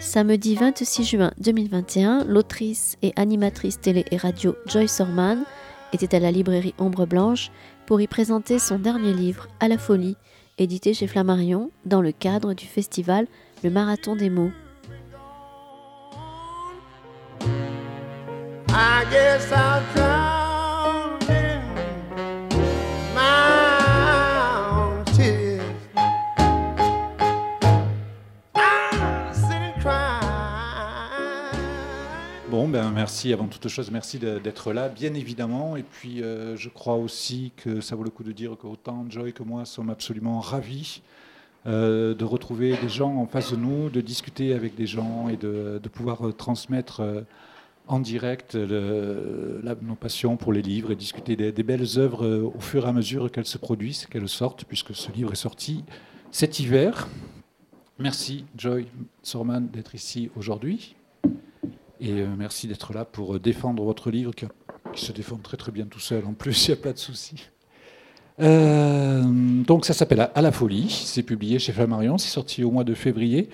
Samedi 26 juin 2021, l'autrice et animatrice télé et radio Joyce Orman était à la librairie Ombre Blanche pour y présenter son dernier livre, À la folie, édité chez Flammarion dans le cadre du festival Le Marathon des mots. Bon, ben merci avant toute chose, merci d'être là, bien évidemment. Et puis, euh, je crois aussi que ça vaut le coup de dire qu'autant Joy que moi sommes absolument ravis euh, de retrouver des gens en face de nous, de discuter avec des gens et de, pouvoir euh, transmettre en direct nos passions pour les livres et discuter des, belles œuvres au fur et à mesure qu'elles se produisent, qu'elles sortent, puisque ce livre est sorti cet hiver. Merci Joy Sorman d'être ici aujourd'hui. Et euh, merci d'être là pour euh, défendre votre livre qui, se défend très très bien tout seul. En plus, il n'y a pas de souci. Euh, donc ça s'appelle À la folie. C'est publié chez Flammarion. C'est sorti au mois de février.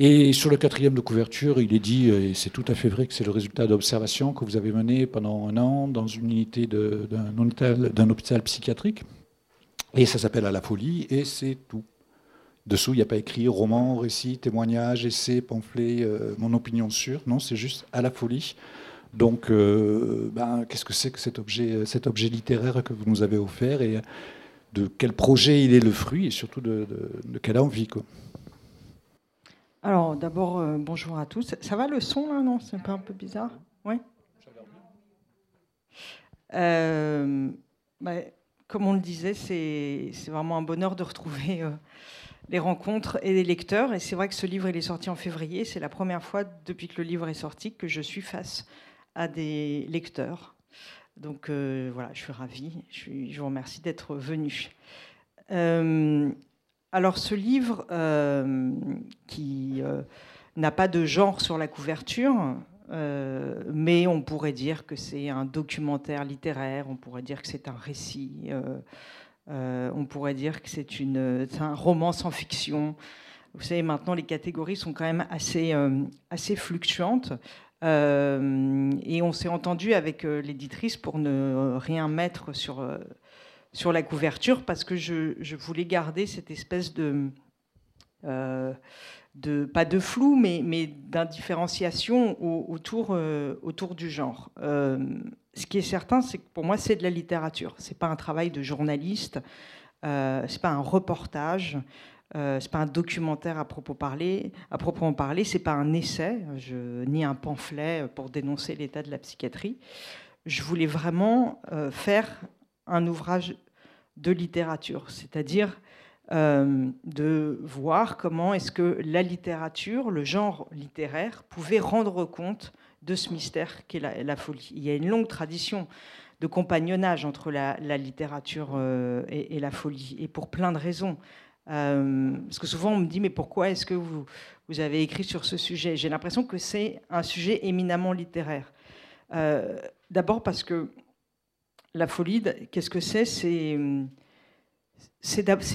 Et sur le quatrième de couverture, il est dit, et c'est tout à fait vrai, que c'est le résultat d'observations que vous avez menées pendant un an dans une unité d'un hôpital, psychiatrique. Et ça s'appelle À la folie, et c'est tout. Dessous, il n'y a pas écrit roman, récit, témoignage, essai, pamphlet, euh, mon opinion sûre. Non, c'est juste à la folie. Donc, euh, ben, qu'est-ce que c'est que cet objet, euh, cet objet littéraire que vous nous avez offert et de quel projet il est le fruit et surtout de, quelle envie quoi. Alors, d'abord, bonjour à tous. Ça va le son là, non? C'est pas un peu bizarre? Oui? Ben, Comme on le disait, c'est vraiment un bonheur de retrouver les rencontres et les lecteurs. Et c'est vrai que ce livre, est sorti en février. C'est la première fois depuis que le livre est sorti que je suis face à des lecteurs. Donc euh, voilà, je suis ravie. Je, vous remercie d'être venu. Euh, alors ce livre, euh, qui n'a pas de genre sur la couverture, mais on pourrait dire que c'est un documentaire littéraire, on pourrait dire que c'est un récit. Euh, on pourrait dire que c'est un roman sans fiction. Vous savez, maintenant, les catégories sont quand même assez, euh, assez fluctuantes. Euh, et on s'est entendu avec l'éditrice pour ne rien mettre sur, sur la couverture parce que je, voulais garder cette espèce de, de pas de flou, mais, d'indifférenciation autour, autour du genre ce qui est certain, c'est que pour moi, c'est de la littérature. C'est pas un travail de journaliste, euh, c'est pas un reportage, euh, c'est pas un documentaire à propos parler, à proprement parler, c'est pas un essai, ni un pamphlet pour dénoncer l'état de la psychiatrie. Je voulais vraiment euh, faire un ouvrage de littérature, c'est-à-dire euh, de voir comment est-ce que la littérature, le genre littéraire, pouvait rendre compte de ce mystère qu'est la, folie. Il y a une longue tradition de compagnonnage entre la, littérature euh, et, la folie, et pour plein de raisons. Euh, parce que souvent on me dit, mais pourquoi est-ce que vous, vous avez écrit sur ce sujet? J'ai l'impression que c'est un sujet éminemment littéraire. D'abord parce que la folie, qu'est-ce que c'est? C'est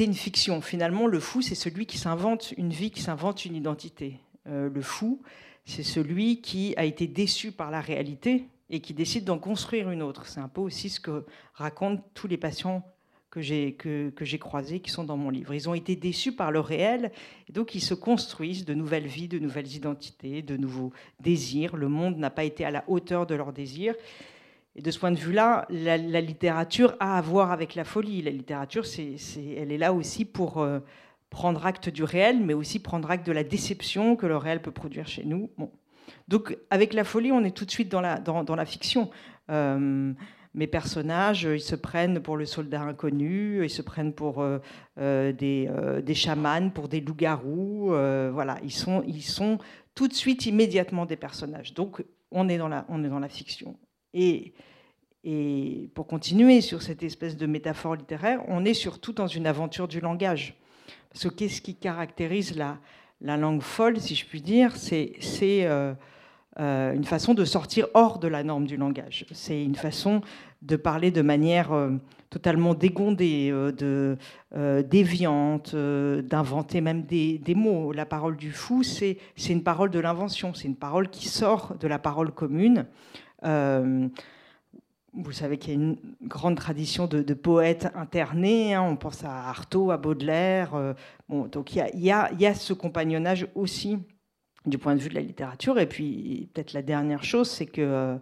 une fiction. Finalement, le fou, c'est celui qui s'invente une vie, qui s'invente une identité. le fou, c'est celui qui a été déçu par la réalité et qui décide d'en construire une autre. C'est un peu aussi ce que racontent tous les patients que j'ai croisés qui sont dans mon livre. Ils ont été déçus par le réel, donc ils se construisent de nouvelles vies, de nouvelles identités, de nouveaux désirs. Le monde n'a pas été à la hauteur de leurs désirs. Et de ce point de vue-là, la, littérature a à voir avec la folie. La littérature, c'est, elle est là aussi pour, euh, prendre acte du réel, mais aussi prendre acte de la déception que le réel peut produire chez nous. Donc avec la folie, on est tout de suite dans la, fiction. Euh, mes personnages, ils se prennent pour le soldat inconnu, ils se prennent pour euh, des, chamans, pour des loups-garous. voilà, ils sont, tout de suite, immédiatement des personnages. Donc on est dans la fiction. Et, pour continuer sur cette espèce de métaphore littéraire, on est surtout dans une aventure du langage. Parce que qu'est-ce qui caractérise la, la, langue folle, si je puis dire C'est euh, une façon de sortir hors de la norme du langage. C'est une façon de parler de manière totalement dégondée, déviante, d'inventer même des, mots. La parole du fou, c'est une parole de l'invention, c'est une parole qui sort de la parole commune. Vous savez qu'il y a une grande tradition de, poètes internés. Hein. on pense à Artaud, à Baudelaire. Euh, donc il y, a, ce compagnonnage aussi du point de vue de la littérature. Et puis peut-être la dernière chose, c'est que euh,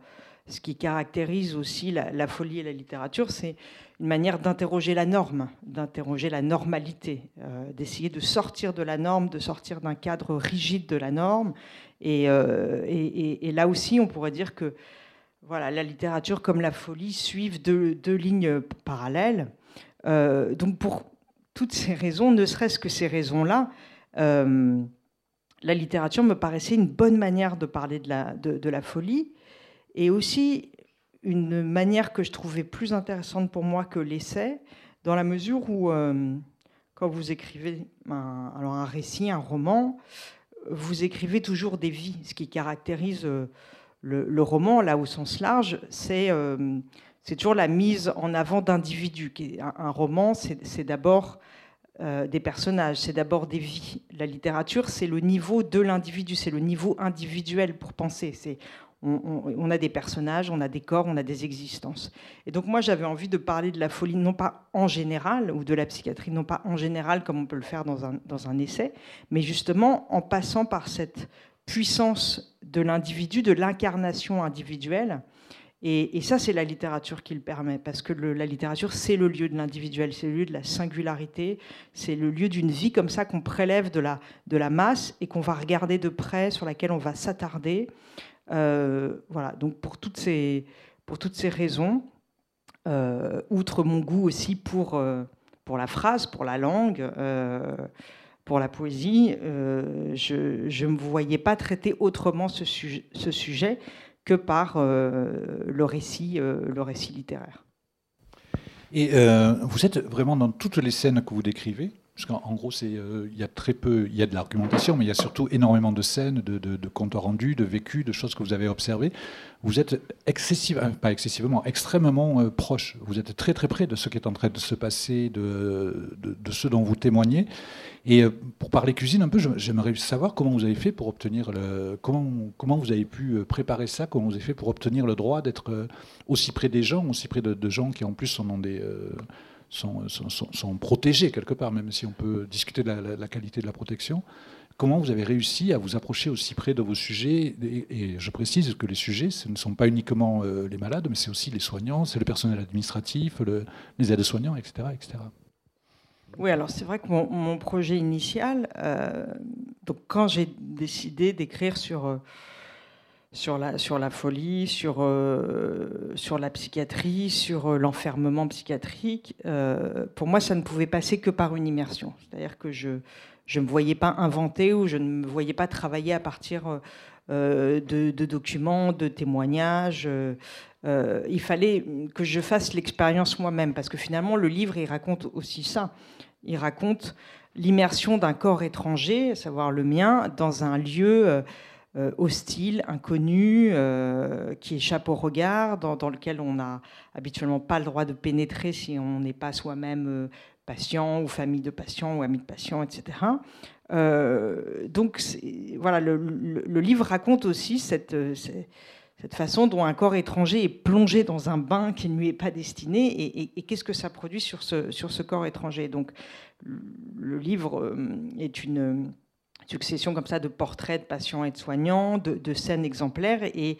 ce qui caractérise aussi la, folie et la littérature, c'est une manière d'interroger la norme, d'interroger la normalité, euh, d'essayer de sortir de la norme, de sortir d'un cadre rigide de la norme. et, là aussi, on pourrait dire que voilà, la littérature comme la folie suivent deux, lignes parallèles. Euh, donc pour toutes ces raisons, ne serait-ce que ces raisons-là, euh, la littérature me paraissait une bonne manière de parler de la, folie et aussi une manière que je trouvais plus intéressante pour moi que l'essai, dans la mesure où, euh, quand vous écrivez un, alors un récit, un roman, vous écrivez toujours des vies, ce qui caractérise le, roman, là au sens large, euh, c'est toujours la mise en avant d'individus. Un, roman, c'est d'abord euh, des personnages, c'est d'abord des vies. La littérature, c'est le niveau de l'individu, c'est le niveau individuel pour penser. C'est on, a des personnages, on a des corps, on a des existences. Et donc moi, j'avais envie de parler de la folie, non pas en général, ou de la psychiatrie, non pas en général, comme on peut le faire dans un, dans un essai, mais justement en passant par cette puissance de l'individu, de l'incarnation individuelle. Et, ça, c'est la littérature qui le permet, parce que la littérature, c'est le lieu de l'individuel, c'est le lieu de la singularité, c'est le lieu d'une vie comme ça qu'on prélève de la, masse et qu'on va regarder de près, sur laquelle on va s'attarder. Euh, voilà, donc pour toutes ces, pour toutes ces raisons, euh, outre mon goût aussi pour, euh, pour la phrase, pour la langue, pour la poésie, euh, je ne me voyais pas traiter autrement ce, sujet, que par euh, le, récit, euh, le récit littéraire. Et vous êtes vraiment dans toutes les scènes que vous décrivez parce qu'en gros, il y a très peu, il y a de l'argumentation, mais il y a surtout énormément de scènes, de, comptes rendus, de vécus, de choses que vous avez observées vous êtes excessivement, pas excessivement, extrêmement euh, proche. Vous êtes très très près de ce qui est en train de se passer, de, de, ce dont vous témoignez. Et euh, pour parler cuisine un peu, j'aimerais savoir comment vous avez fait pour obtenir le, comment, comment vous avez pu euh, préparer ça, comment vous avez fait pour obtenir le droit d'être aussi près des gens, aussi près de, gens qui en plus sont dans des sont, protégés quelque part, même si on peut discuter de la qualité de la protection comment vous avez réussi à vous approcher aussi près de vos sujets et, je précise que les sujets, ce ne sont pas uniquement euh, les malades, mais c'est aussi les soignants, c'est le personnel administratif, les aides-soignants, etc., etc. Oui, alors c'est vrai que mon, projet initial, euh, donc quand j'ai décidé d'écrire sur, euh, sur, la, sur la folie, sur, sur la psychiatrie, sur l'enfermement psychiatrique, pour moi, ça ne pouvait passer que par une immersion. C'est-à-dire que je, ne me voyais pas inventer ou je ne me voyais pas travailler à partir euh, de, documents, de témoignages. Euh, il fallait que je fasse l'expérience moi-même, parce que finalement, le livre, il raconte aussi ça. Il raconte l'immersion d'un corps étranger, à savoir le mien, dans un lieu euh, hostile, inconnu, qui échappe au regard, dans, lequel on n'a habituellement pas le droit de pénétrer si on n'est pas soi-même patients ou familles de patients ou amis de patients, etc. Euh, donc voilà, le, livre raconte aussi cette, façon dont un corps étranger est plongé dans un bain qui ne lui est pas destiné et, qu'est-ce que ça produit sur ce, sur ce corps étranger? Donc le livre euh, est une succession comme ça de portraits de patients et de soignants, de, scènes exemplaires et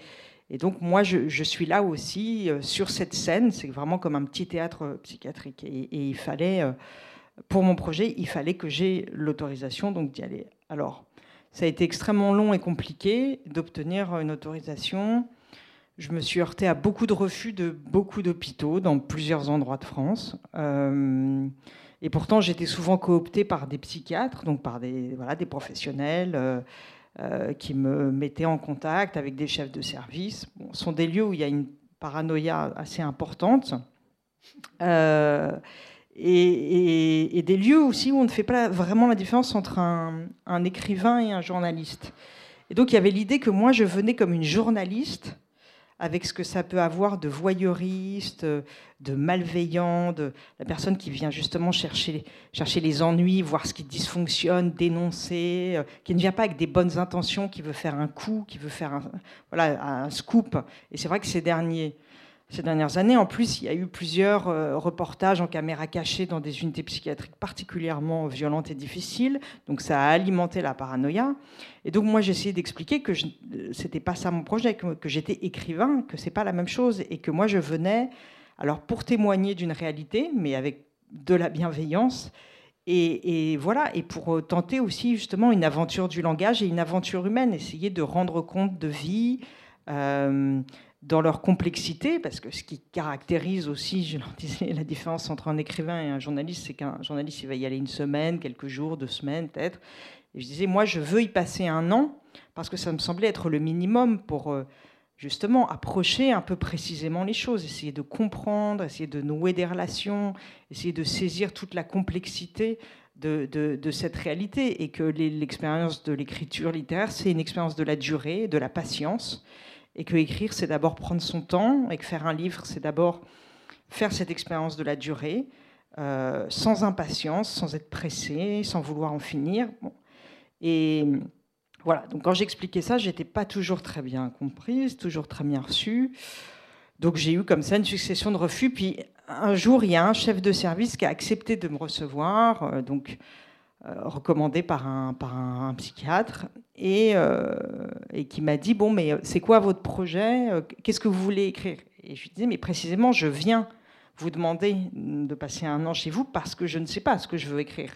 et donc moi, je, suis là aussi euh, sur cette scène. C'est vraiment comme un petit théâtre psychiatrique. Et, il fallait, euh, pour mon projet, il fallait que j'ai l'autorisation donc d'y aller. Alors, ça a été extrêmement long et compliqué d'obtenir une autorisation. Je me suis heurté à beaucoup de refus de beaucoup d'hôpitaux dans plusieurs endroits de France. Euh, et pourtant, j'étais souvent cooptée par des psychiatres, donc par des, voilà, des professionnels. Euh, qui me mettaient en contact avec des chefs de service. ce sont des lieux où il y a une paranoïa assez importante. Euh, et, des lieux aussi où on ne fait pas vraiment la différence entre un, écrivain et un journaliste. Et donc il y avait l'idée que moi je venais comme une journaliste avec ce que ça peut avoir de voyeuriste, de malveillant, de la personne qui vient justement chercher, chercher les ennuis, voir ce qui dysfonctionne, dénoncer, euh, qui ne vient pas avec des bonnes intentions, qui veut faire un coup, qui veut faire un, voilà, un scoop. Et c'est vrai que ces derniers ces dernières années. En plus, il y a eu plusieurs euh, reportages en caméra cachée dans des unités psychiatriques particulièrement violentes et difficiles. Donc ça a alimenté la paranoïa. Et donc moi, j'ai essayé d'expliquer que ce n'était pas ça mon projet, que, j'étais écrivain, que c'est pas la même chose, et que moi je venais, alors pour témoigner d'une réalité, mais avec de la bienveillance. Et, voilà, et pour tenter aussi justement une aventure du langage et une aventure humaine, essayer de rendre compte de vie, euh, dans leur complexité, parce que ce qui caractérise aussi, je leur disais, la différence entre un écrivain et un journaliste, c'est qu'un journaliste, il va y aller une semaine, quelques jours, deux semaines peut-être. Et je disais, moi, je veux y passer un an, parce que ça me semblait être le minimum pour euh, justement approcher un peu précisément les choses, essayer de comprendre, essayer de nouer des relations, essayer de saisir toute la complexité de, de cette réalité, et que l'expérience de l'écriture littéraire, c'est une expérience de la durée, de la patience et que écrire, c'est d'abord prendre son temps, et que faire un livre, c'est d'abord faire cette expérience de la durée, euh, sans impatience, sans être pressé, sans vouloir en finir. Et voilà, donc quand j'expliquais ça, j'étais pas toujours très bien comprise, toujours très bien reçue. Donc j'ai eu comme ça une succession de refus. Puis un jour, il y a un chef de service qui a accepté de me recevoir. Euh, donc euh, recommandé par un, par un, psychiatre, et, euh, et, qui m'a dit, bon, mais euh, c'est quoi votre projet? Qu'est-ce que vous voulez écrire? Et je lui disais, mais précisément, je viens vous demander de passer un an chez vous parce que je ne sais pas ce que je veux écrire.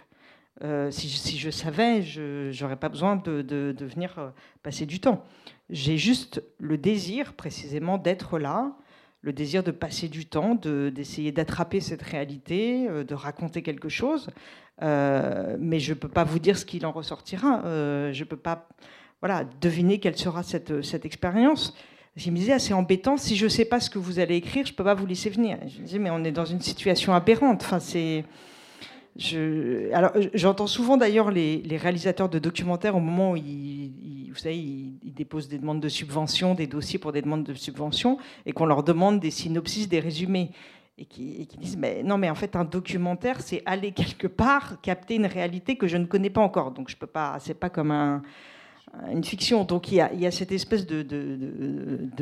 si, je, si, je, savais, je n'aurais pas besoin de, de, venir passer du temps. J'ai juste le désir, précisément, d'être là, le désir de passer du temps, d'essayer d'attraper cette réalité, de raconter quelque chose. Euh, mais je ne peux pas vous dire ce qu'il en ressortira. Euh, je ne peux pas voilà, deviner quelle sera cette, cette expérience. Je me disais, ah, c'est embêtant, si je ne sais pas ce que vous allez écrire, je ne peux pas vous laisser venir. Je me disais, mais on est dans une situation aberrante. Enfin, c'est... Je... J'entends souvent d'ailleurs les, réalisateurs de documentaires au moment où ils, vous savez, ils, déposent des demandes de subvention, des dossiers pour des demandes de subvention, et qu'on leur demande des synopsis, des résumés. Et qui, disent mais non mais en fait un documentaire c'est aller quelque part capter une réalité que je ne connais pas encore. Donc je peux pas c'est pas comme un, une fiction. Donc il y a, cette espèce de,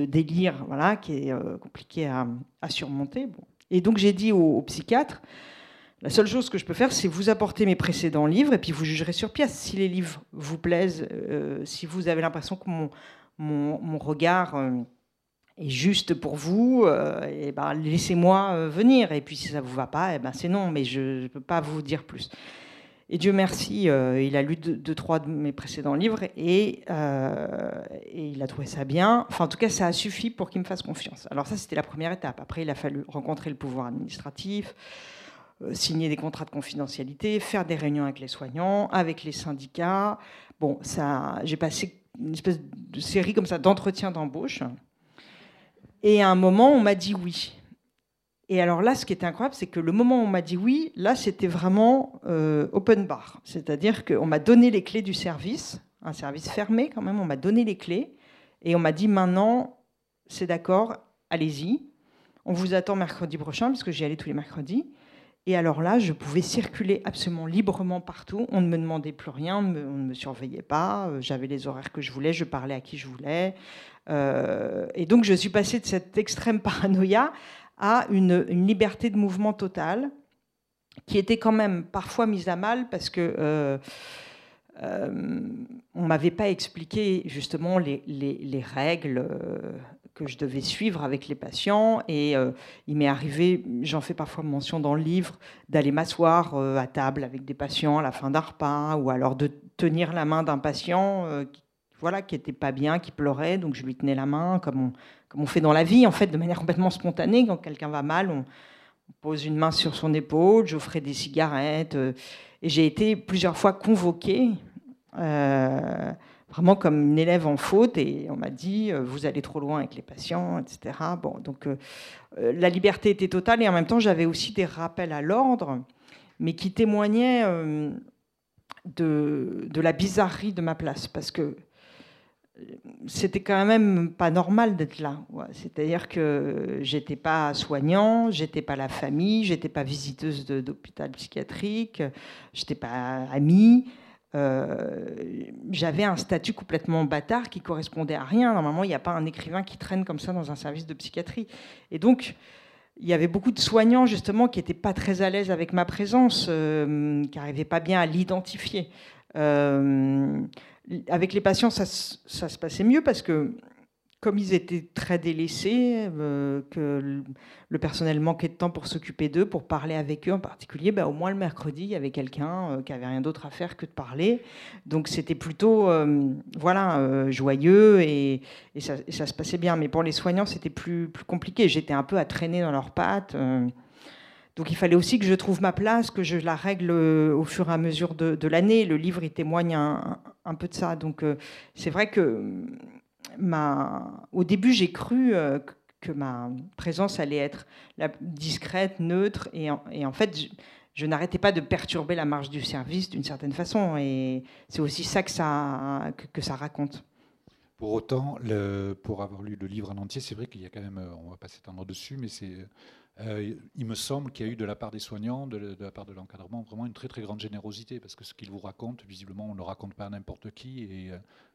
délire voilà qui est euh, compliqué à, surmonter. Et donc j'ai dit au, psychiatre la seule chose que je peux faire, c'est vous apporter mes précédents livres et puis vous jugerez sur pièce si les livres vous plaisent, euh, si vous avez l'impression que mon, mon, regard euh, et juste pour vous, euh, et ben, laissez-moi euh, venir. Et puis si ça ne vous va pas, et ben, c'est non, mais je ne peux pas vous dire plus. Et Dieu merci, il a lu deux, trois de mes précédents livres et, et, il a trouvé ça bien. Enfin, en tout cas, ça a suffi pour qu'il me fasse confiance. Alors ça, c'était la première étape. Après, il a fallu rencontrer le pouvoir administratif, signer des contrats de confidentialité, faire des réunions avec les soignants, avec les syndicats. Bon, ça, j'ai passé une espèce de série comme ça d'entretiens d'embauche. Et à un moment, on m'a dit oui. Et alors là, ce qui était incroyable, c'est que le moment où on m'a dit oui, là, c'était vraiment euh, open bar. C'est-à-dire qu'on m'a donné les clés du service, un service fermé quand même, on m'a donné les clés, et on m'a dit maintenant, c'est d'accord, allez-y. On vous attend mercredi prochain, parce que j'y allais tous les mercredis. Et alors là, je pouvais circuler absolument librement partout. On ne me demandait plus rien, on ne me surveillait pas. Euh, j'avais les horaires que je voulais, je parlais à qui je voulais. Euh, et donc, je suis passée de cette extrême paranoïa à une, liberté de mouvement totale, qui était quand même parfois mise à mal parce que euh, euh on m'avait pas expliqué justement les, les règles que je devais suivre avec les patients. Et euh, il m'est arrivé, j'en fais parfois mention dans le livre, d'aller m'asseoir euh, à table avec des patients à la fin d'un repas, ou alors de tenir la main d'un patient euh, qui, voilà, qui était pas bien, qui pleurait, donc je lui tenais la main, comme on, comme on fait dans la vie, en fait, de manière complètement spontanée. Quand quelqu'un va mal, on, pose une main sur son épaule, j'offrais des cigarettes. et j'ai été plusieurs fois convoquée vraiment comme une élève en faute et on m'a dit euh, vous allez trop loin avec les patients, etc. Bon, donc euh, euh, la liberté était totale et en même temps j'avais aussi des rappels à l'ordre, mais qui témoignaient de, la bizarrerie de ma place parce que c'était quand même pas normal d'être là. C'est-à-dire que j'étais pas soignant, j'étais pas la famille, j'étais pas visiteuse d'hôpital psychiatrique, j'étais pas amie. Euh, j'avais un statut complètement bâtard qui correspondait à rien. Normalement, il n'y a pas un écrivain qui traîne comme ça dans un service de psychiatrie. Et donc, il y avait beaucoup de soignants justement qui n'étaient pas très à l'aise avec ma présence, euh, qui n'arrivaient pas bien à l'identifier. Euh, avec les patients, ça, se passait mieux parce que comme ils étaient très délaissés, euh, que le personnel manquait de temps pour s'occuper d'eux, pour parler avec eux en particulier, ben, au moins le mercredi, il y avait quelqu'un euh, qui avait rien d'autre à faire que de parler. Donc c'était plutôt euh, voilà, joyeux et, ça, se passait bien. Mais pour les soignants, c'était plus, compliqué. J'étais un peu à traîner dans leurs pattes. Donc il fallait aussi que je trouve ma place, que je la règle au fur et à mesure de, l'année. Le livre, il témoigne un, peu de ça. Donc c'est vrai que au début, j'ai cru euh, que ma présence allait être discrète, neutre, et en, fait, je, n'arrêtais pas de perturber la marche du service d'une certaine façon, et c'est aussi ça que ça, raconte. Pour autant, pour avoir lu le livre en entier, c'est vrai qu'il y a quand même, euh, on va pas s'étendre dessus, mais euh, il me semble qu'il y a eu de la part des soignants, de, la part de l'encadrement, vraiment une très très grande générosité, parce que ce qu'ils vous racontent, visiblement, on ne le raconte pas à n'importe qui,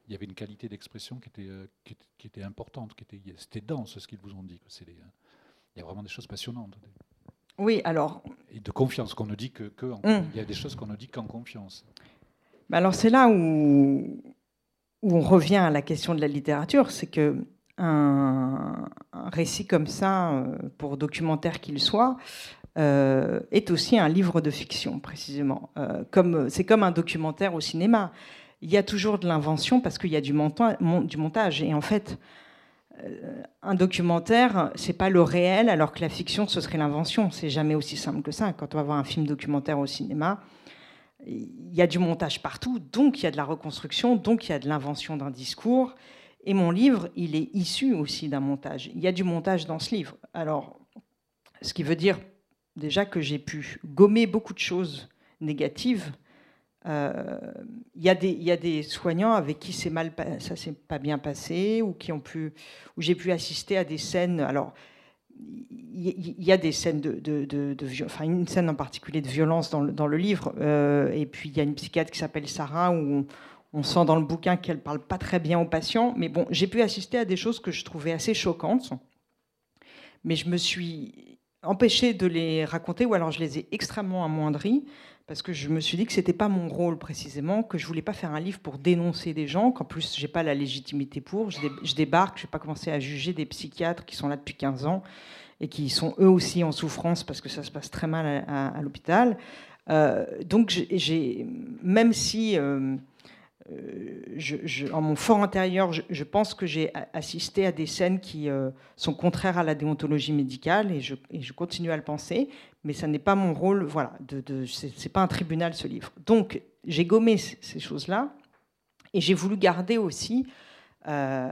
il y avait une qualité d'expression qui était, euh, qui, était, importante, qui était, c'était dense ce qu'ils vous ont dit. il y a vraiment des choses passionnantes. Oui, alors. Et de confiance, qu'on ne dit que. Hum. Il y a des choses qu'on ne dit qu'en confiance. alors c'est là où, où on revient à la question de la littérature, c'est que un, récit comme ça, euh, pour documentaire qu'il soit, euh, est aussi un livre de fiction, précisément. Euh, comme, c'est comme un documentaire au cinéma. Il y a toujours de l'invention parce qu'il y a du, montage. Et en fait, un documentaire, c'est pas le réel, alors que la fiction, ce serait l'invention. C'est jamais aussi simple que ça. Quand on va voir un film documentaire au cinéma, il y a du montage partout, donc il y a de la reconstruction, donc il y a de l'invention d'un discours. Et mon livre, il est issu aussi d'un montage. Il y a du montage dans ce livre. Alors, ce qui veut dire déjà que j'ai pu gommer beaucoup de choses négatives. Euh, il, y des, il y a des soignants avec qui c'est mal, ça s'est pas bien passé ou qui ont pu, où j'ai pu assister à des scènes. Alors, il y a des scènes de, de, de, enfin une scène en particulier de violence dans le, dans le livre. Euh, et puis il y a une psychiatre qui s'appelle Sarah où on sent dans le bouquin qu'elle parle pas très bien aux patients, mais bon, j'ai pu assister à des choses que je trouvais assez choquantes, mais je me suis empêchée de les raconter, ou alors je les ai extrêmement amoindries, parce que je me suis dit que c'était pas mon rôle précisément, que je voulais pas faire un livre pour dénoncer des gens, qu'en plus j'ai pas la légitimité pour. Je, débarque, je vais pas commencer à juger des psychiatres qui sont là depuis 15 ans et qui sont eux aussi en souffrance parce que ça se passe très mal à, l'hôpital. Euh, donc j'ai, même si euh, euh, en mon fort intérieur, je, pense que j'ai assisté à des scènes qui euh, sont contraires à la déontologie médicale et je, continue à le penser, mais ça n'est pas mon rôle. Voilà, de, c'est pas un tribunal ce livre. Donc j'ai gommé ces choses-là et j'ai voulu garder aussi euh,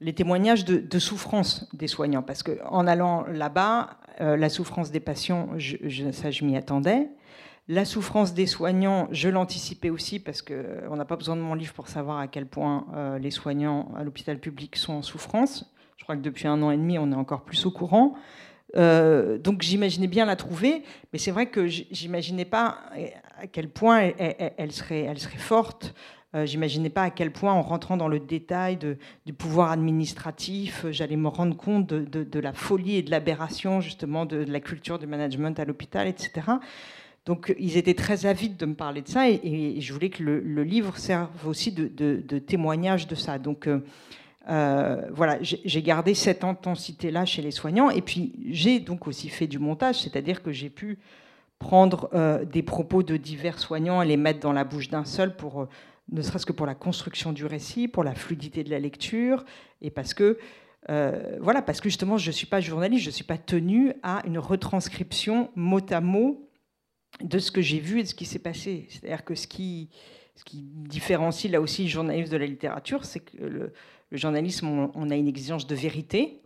les témoignages de, souffrance des soignants, parce que en allant là-bas, la souffrance des patients, ça je m'y attendais. La souffrance des soignants, je l'anticipais aussi parce qu'on euh, n'a pas besoin de mon livre pour savoir à quel point euh, les soignants à l'hôpital public sont en souffrance. Je crois que depuis un an et demi, on est encore plus au courant. Euh, donc j'imaginais bien la trouver, mais c'est vrai que j'imaginais pas à quel point elle, serait, forte. j'imaginais pas à quel point, en rentrant dans le détail du pouvoir administratif, j'allais me rendre compte de, la folie et de l'aberration justement de, la culture du management à l'hôpital, etc. Donc ils étaient très avides de me parler de ça et, je voulais que le, livre serve aussi de, témoignage de ça. Donc euh, euh, voilà, j'ai gardé cette intensité-là chez les soignants et puis j'ai donc aussi fait du montage, c'est-à-dire que j'ai pu prendre euh, des propos de divers soignants et les mettre dans la bouche d'un seul pour ne serait-ce que pour la construction du récit, pour la fluidité de la lecture et parce que voilà, parce que justement, je ne suis pas journaliste, je ne suis pas tenue à une retranscription mot à mot de ce que j'ai vu et de ce qui s'est passé. C'est-à-dire que ce qui, différencie là aussi le journalisme de la littérature, c'est que le, journalisme, on, a une exigence de vérité.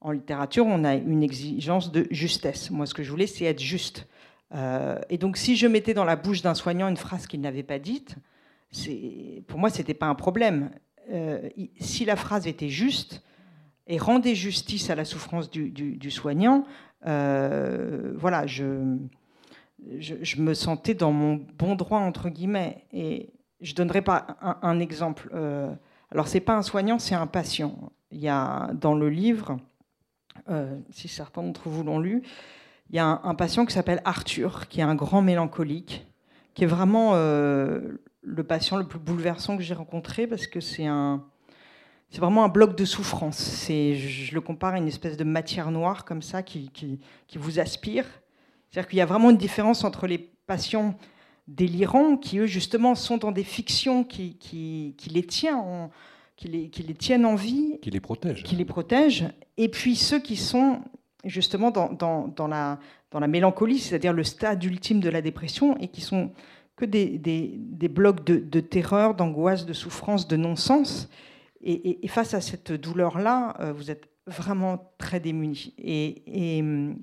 En littérature, on a une exigence de justesse. Moi, ce que je voulais, c'est être juste. Euh, et donc, si je mettais dans la bouche d'un soignant une phrase qu'il n'avait pas dite, pour moi, ce n'était pas un problème. si la phrase était juste et rendait justice à la souffrance du, soignant, voilà, je, je, me sentais dans mon bon droit, entre guillemets. Et je donnerai pas un, exemple. alors, c'est pas un soignant, c'est un patient. Il y a dans le livre, si certains d'entre vous l'ont lu, il y a un, patient qui s'appelle Arthur, qui est un grand mélancolique, qui est vraiment euh, le patient le plus bouleversant que j'ai rencontré parce que c'est un, c'est vraiment un bloc de souffrance. Je le compare à une espèce de matière noire comme ça qui, qui, vous aspire. C'est-à-dire qu'il y a vraiment une différence entre les patients délirants qui, eux, justement, sont dans des fictions qui, qui, qui les, tiennent en, qui, les, qui les tiennent en vie. Qui les protègent. Qui les protègent. Et puis ceux qui sont justement dans, dans, la, dans la mélancolie, c'est-à-dire le stade ultime de la dépression, et qui sont que des, des, blocs de, de terreur, d'angoisse, de souffrance, de non-sens. Et, face à cette douleur-là, euh, vous êtes vraiment très démunis. Et,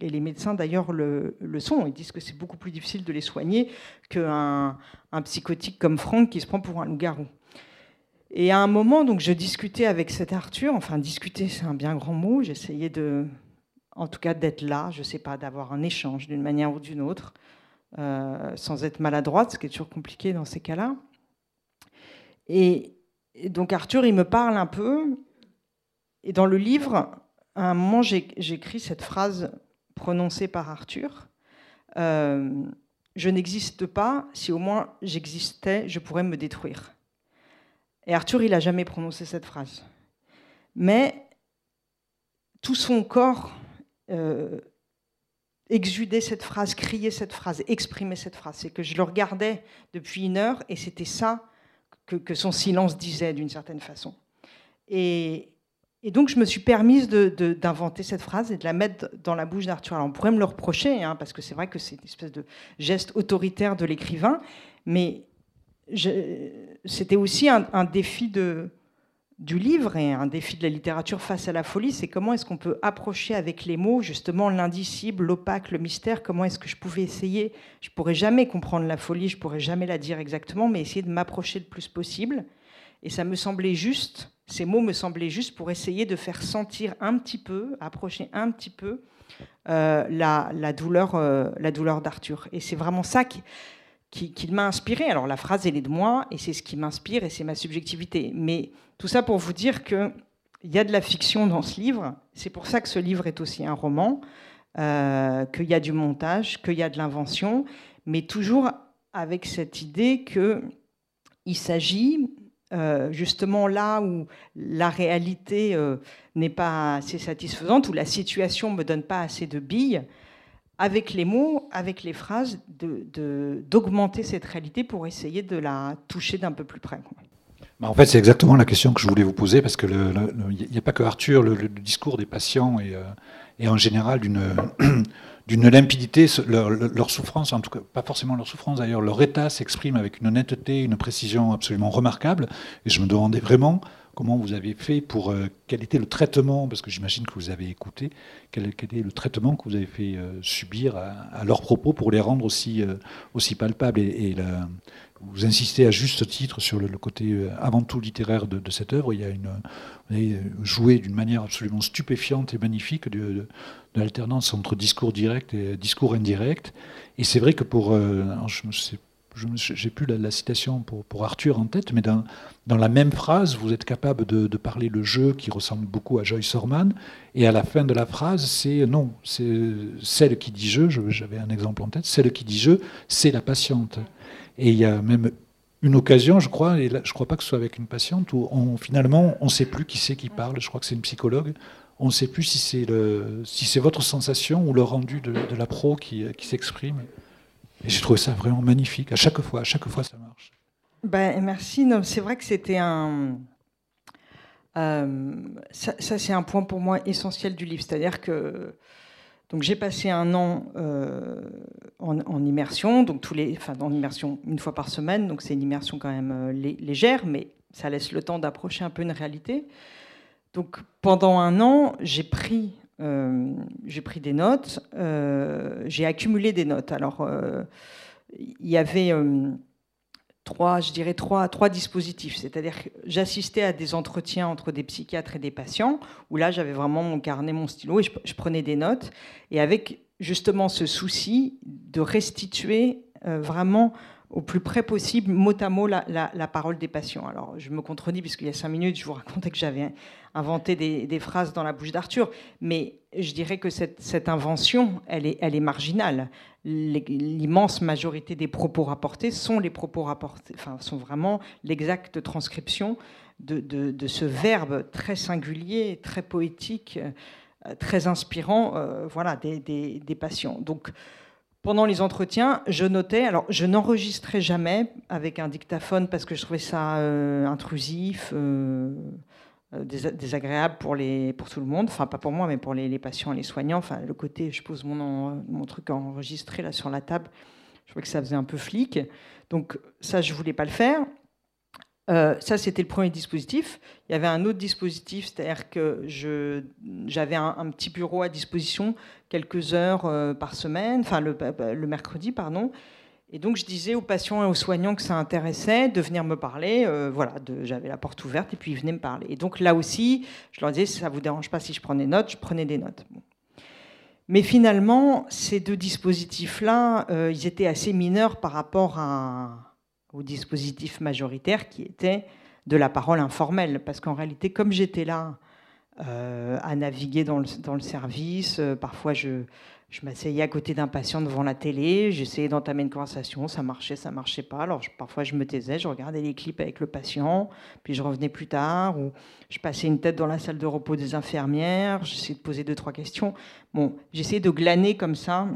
les médecins, d'ailleurs, le, le, sont. Ils disent que c'est beaucoup plus difficile de les soigner qu'un un psychotique comme Franck qui se prend pour un loup-garou. Et à un moment, donc, je discutais avec cet Arthur, enfin, discuter, c'est un bien grand mot, j'essayais de, en tout cas d'être là, je ne sais pas, d'avoir un échange d'une manière ou d'une autre, euh, sans être maladroite, ce qui est toujours compliqué dans ces cas-là. Et, donc Arthur, il me parle un peu, et dans le livre, à un moment, j'écris cette phrase prononcée par Arthur. Euh, je n'existe pas, si au moins j'existais, je pourrais me détruire. Et Arthur, il n'a jamais prononcé cette phrase. Mais tout son corps euh, exuder cette phrase, crier cette phrase, exprimer cette phrase. C'est que je le regardais depuis une heure et c'était ça que, son silence disait d'une certaine façon. Et, donc je me suis permise d'inventer cette phrase et de la mettre dans la bouche d'Arthur. Alors on pourrait me le reprocher, hein, parce que c'est vrai que c'est une espèce de geste autoritaire de l'écrivain, mais c'était aussi un défi du livre et un défi de la littérature face à la folie, c'est comment est-ce qu'on peut approcher avec les mots justement l'indicible, l'opaque, le mystère, comment est-ce que je pouvais essayer, je pourrais jamais comprendre la folie, je pourrais jamais la dire exactement, mais essayer de m'approcher le plus possible. Et ça me semblait juste, ces mots me semblaient justes pour essayer de faire sentir un petit peu, approcher un petit peu euh, la, douleur, euh, douleur d'Arthur. Et c'est vraiment ça qui m'a inspiré. Alors la phrase, elle est de moi, et c'est ce qui m'inspire, et c'est ma subjectivité. Mais tout ça pour vous dire qu'il y a de la fiction dans ce livre. C'est pour ça que ce livre est aussi un roman, euh, qu'il y a du montage, qu'il y a de l'invention, mais toujours avec cette idée qu'il s'agit, euh, justement là où la réalité euh, n'est pas assez satisfaisante, où la situation ne me donne pas assez de billes, avec les mots, avec les phrases, d'augmenter de, cette réalité pour essayer de la toucher d'un peu plus près. Bah, en fait, c'est exactement la question que je voulais vous poser, parce qu'il n'y a pas que Arthur, le, discours des patients est, euh, en général d'une limpidité, leur, souffrance, en tout cas pas forcément leur souffrance d'ailleurs, leur état s'exprime avec une honnêteté, une précision absolument remarquable, et je me demandais vraiment comment vous avez fait pour. Euh, quel était le traitement Parce que j'imagine que vous avez écouté. Quel, était le traitement que vous avez fait euh, subir à, leurs propos pour les rendre aussi, euh, palpables Et, vous insistez à juste titre sur le, côté avant tout littéraire de, cette œuvre. Il y a une, vous avez joué d'une manière absolument stupéfiante et magnifique de, de, l'alternance entre discours direct et discours indirect. Et c'est vrai que pour. sais j'ai plus la, citation pour, Arthur en tête, mais dans, la même phrase, vous êtes capable de, parler le jeu qui ressemble beaucoup à Joyce Orman, et à la fin de la phrase, c'est non, c'est celle qui dit je, j'avais un exemple en tête, celle qui dit je, c'est la patiente. Et il y a même une occasion, je crois, et je ne crois pas que ce soit avec une patiente, où on, finalement, on ne sait plus qui c'est qui parle, je crois que c'est une psychologue, on ne sait plus si c'est si votre sensation ou le rendu de, de la pro qui, qui s'exprime. Et j'ai trouvé ça vraiment magnifique. À chaque fois, à chaque fois, ça marche. Ben, merci. C'est vrai que c'était un. Euh, ça, c'est un point pour moi essentiel du livre. C'est-à-dire que donc j'ai passé un an euh, en, immersion, donc tous les, enfin en immersion une fois par semaine. Donc c'est une immersion quand même euh, légère, mais ça laisse le temps d'approcher un peu une réalité. Donc pendant un an, j'ai pris euh, j'ai pris des notes, j'ai accumulé des notes. Alors, il y avait trois, je dirais trois, trois dispositifs. C'est-à-dire que j'assistais à des entretiens entre des psychiatres et des patients, où là j'avais vraiment mon carnet, mon stylo, et je, prenais des notes, et avec justement ce souci de restituer euh, vraiment au plus près possible, mot à mot, la, parole des patients. Alors, je me contredis, puisqu'il y a cinq minutes, je vous racontais que j'avais inventé des, phrases dans la bouche d'Arthur, mais je dirais que cette, invention, elle est, marginale. L'immense majorité des propos rapportés sont les propos rapportés, enfin, sont vraiment l'exacte transcription de, ce verbe très singulier, très poétique, euh, très inspirant, euh, voilà, des, des patients. Donc, pendant les entretiens, je notais, alors je n'enregistrais jamais avec un dictaphone parce que je trouvais ça euh, intrusif, euh, euh, désagréable pour, les, pour tout le monde, enfin pas pour moi, mais pour les, patients et les soignants. Enfin, le côté, je pose mon, mon truc enregistré là sur la table, je trouvais que ça faisait un peu flic. Donc ça, je voulais pas le faire. Ça, c'était le premier dispositif. Il y avait un autre dispositif, c'est-à-dire que j'avais un, petit bureau à disposition quelques heures euh, par semaine, enfin le, le, mercredi, pardon. Et donc, je disais aux patients et aux soignants que ça intéressait de venir me parler. Euh, voilà, j'avais la porte ouverte et puis ils venaient me parler. Et donc, là aussi, je leur disais, ça vous dérange pas si je prenais des notes, je prenais des notes. Mais finalement, ces deux dispositifs-là, ils étaient assez mineurs par rapport au dispositif majoritaire qui était de la parole informelle. Parce qu'en réalité, comme j'étais là euh, à naviguer dans le, dans le service, euh, parfois je, je m'asseyais à côté d'un patient devant la télé, j'essayais d'entamer une conversation, ça marchait, ça marchait pas. Alors parfois je me taisais, je regardais les clips avec le patient, puis je revenais plus tard, ou je passais une tête dans la salle de repos des infirmières, j'essayais de poser deux, trois questions. Bon, j'essayais de glaner comme ça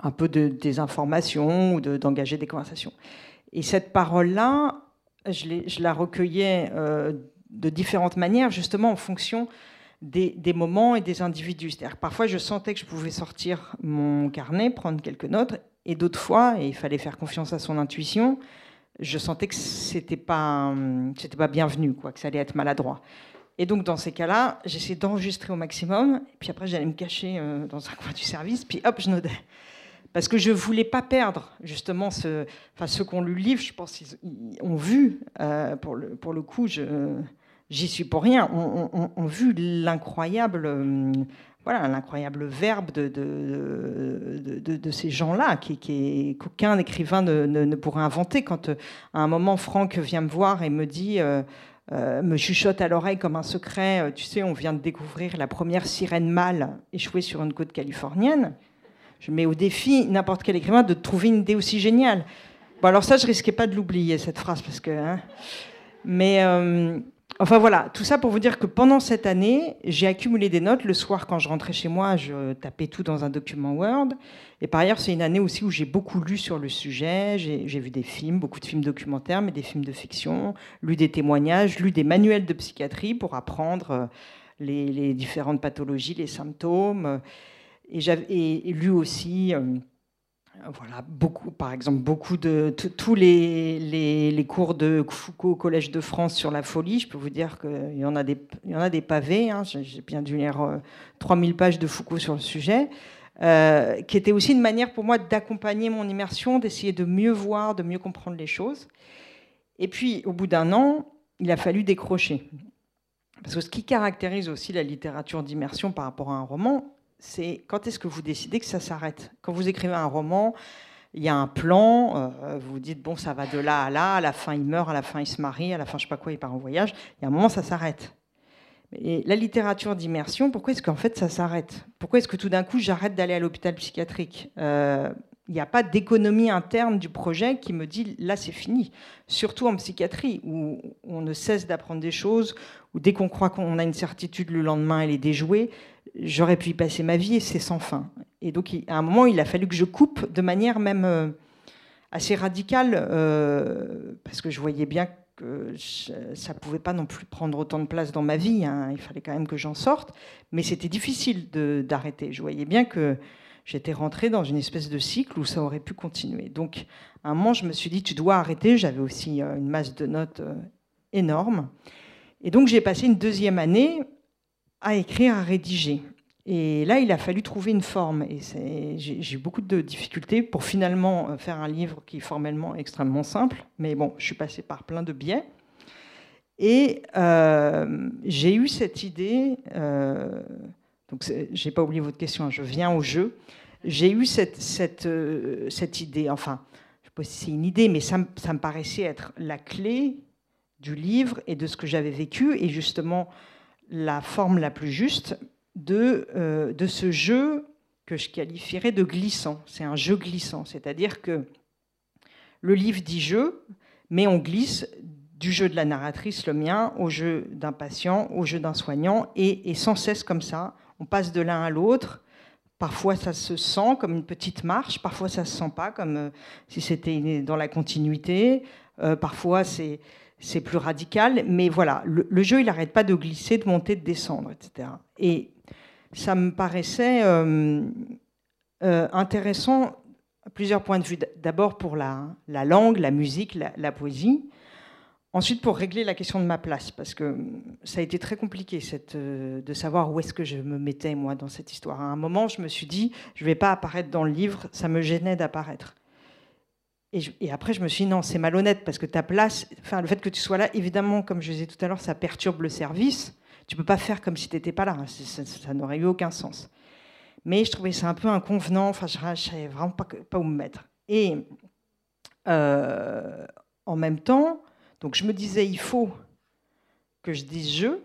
un peu de, des informations ou d'engager des conversations. Et cette parole-là, je, la recueillais euh, de différentes manières, justement en fonction des, moments et des individus. C'est-à-dire parfois, je sentais que je pouvais sortir mon carnet, prendre quelques notes, et d'autres fois, et il fallait faire confiance à son intuition, je sentais que c'était pas, c'était pas bienvenu, quoi, que ça allait être maladroit. Et donc, dans ces cas-là, j'essayais d'enregistrer au maximum, puis après, j'allais me cacher euh, dans un coin du service, puis hop, je notais parce que je voulais pas perdre justement ce, enfin ceux qui ont lu le livre, je pense qu'ils ont vu euh, pour le pour le coup, j'y suis pour rien, ont, vu l'incroyable euh, voilà l'incroyable verbe de de, de, ces gens-là qui, qu'aucun écrivain ne, ne, pourrait inventer. Quand euh, à un moment Franck vient me voir et me dit me chuchote à l'oreille comme un secret, tu sais, on vient de découvrir la première sirène mâle échouée sur une côte californienne je mets au défi n'importe quel écrivain de trouver une idée aussi géniale. Bon, alors ça, je risquais pas de l'oublier, cette phrase, parce que. Hein. Mais. Euh, enfin voilà, tout ça pour vous dire que pendant cette année, j'ai accumulé des notes. Le soir, quand je rentrais chez moi, je tapais tout dans un document Word. Et par ailleurs, c'est une année aussi où j'ai beaucoup lu sur le sujet. J'ai vu des films, beaucoup de films documentaires, mais des films de fiction, lu des témoignages, lu des manuels de psychiatrie pour apprendre euh, les, les différentes pathologies, les symptômes. Et j'avais lu aussi, euh, voilà, beaucoup, par exemple, beaucoup de tous les, cours de Foucault au Collège de France sur la folie. Je peux vous dire qu'il y en a des, il y en a des pavés. Hein, J'ai bien dû lire 3000 euh, pages de Foucault sur le sujet. Euh, qui était aussi une manière pour moi d'accompagner mon immersion, d'essayer de mieux voir, de mieux comprendre les choses. Et puis, au bout d'un an, il a fallu décrocher. Parce que ce qui caractérise aussi la littérature d'immersion par rapport à un roman, c'est quand est-ce que vous décidez que ça s'arrête? Quand vous écrivez un roman, il y a un plan, euh, vous dites, bon, ça va de là à là, à la fin il meurt, à la fin il se marie, à la fin je sais pas quoi, il part en voyage. Il y a un moment, ça s'arrête. Et la littérature d'immersion, pourquoi est-ce qu'en fait ça s'arrête? Pourquoi est-ce que tout d'un coup j'arrête d'aller à l'hôpital psychiatrique? Euh, il n'y a pas d'économie interne du projet qui me dit là c'est fini. Surtout en psychiatrie où on ne cesse d'apprendre des choses, où dès qu'on croit qu'on a une certitude le lendemain elle est déjouée, j'aurais pu y passer ma vie et c'est sans fin. Et donc à un moment il a fallu que je coupe de manière même euh, assez radicale euh, parce que je voyais bien que ça ne pouvait pas non plus prendre autant de place dans ma vie. Hein. Il fallait quand même que j'en sorte, mais c'était difficile d'arrêter. Je voyais bien que j'étais rentrée dans une espèce de cycle où ça aurait pu continuer. Donc, à un moment, je me suis dit, tu dois arrêter. J'avais aussi euh, une masse de notes euh, énorme. Et donc, j'ai passé une deuxième année à écrire, à rédiger. Et là, il a fallu trouver une forme. Et j'ai eu beaucoup de difficultés pour finalement euh, faire un livre qui est formellement extrêmement simple. Mais bon, je suis passée par plein de biais. Et j'ai eu cette idée. Donc, j'ai pas oublié votre question. Hein, je viens au jeu. J'ai eu cette, cette, euh, cette idée. Enfin, je sais pas si c'est une idée, mais ça, ça me paraissait être la clé du livre et de ce que j'avais vécu, et justement la forme la plus juste de, euh, de ce jeu que je qualifierais de glissant. C'est un jeu glissant, c'est-à-dire que le livre dit jeu, mais on glisse du jeu de la narratrice, le mien, au jeu d'un patient, au jeu d'un soignant, et, sans cesse comme ça, on passe de l'un à l'autre. Parfois, ça se sent comme une petite marche, parfois, ça se sent pas, comme euh, si c'était dans la continuité. Euh, parfois, c'est plus radical, mais voilà, le, jeu, il n'arrête pas de glisser, de monter, de descendre, etc. Et ça me paraissait euh, intéressant à plusieurs points de vue. D'abord pour la, langue, la musique, la, poésie. Ensuite, pour régler la question de ma place, parce que ça a été très compliqué euh, de savoir où est-ce que je me mettais, moi, dans cette histoire. À un moment, je me suis dit, je ne vais pas apparaître dans le livre, ça me gênait d'apparaître. Et, après, je me suis dit, non, c'est malhonnête, parce que ta place, enfin, le fait que tu sois là, évidemment, comme je disais tout à l'heure, ça perturbe le service. Tu peux pas faire comme si tu n'étais pas là. Ça, n'aurait eu aucun sens. Mais je trouvais ça un peu inconvenant. Enfin, je ne savais vraiment pas, pas, où me mettre. Et euh, en même temps, donc je me disais, il faut que je dise jeu,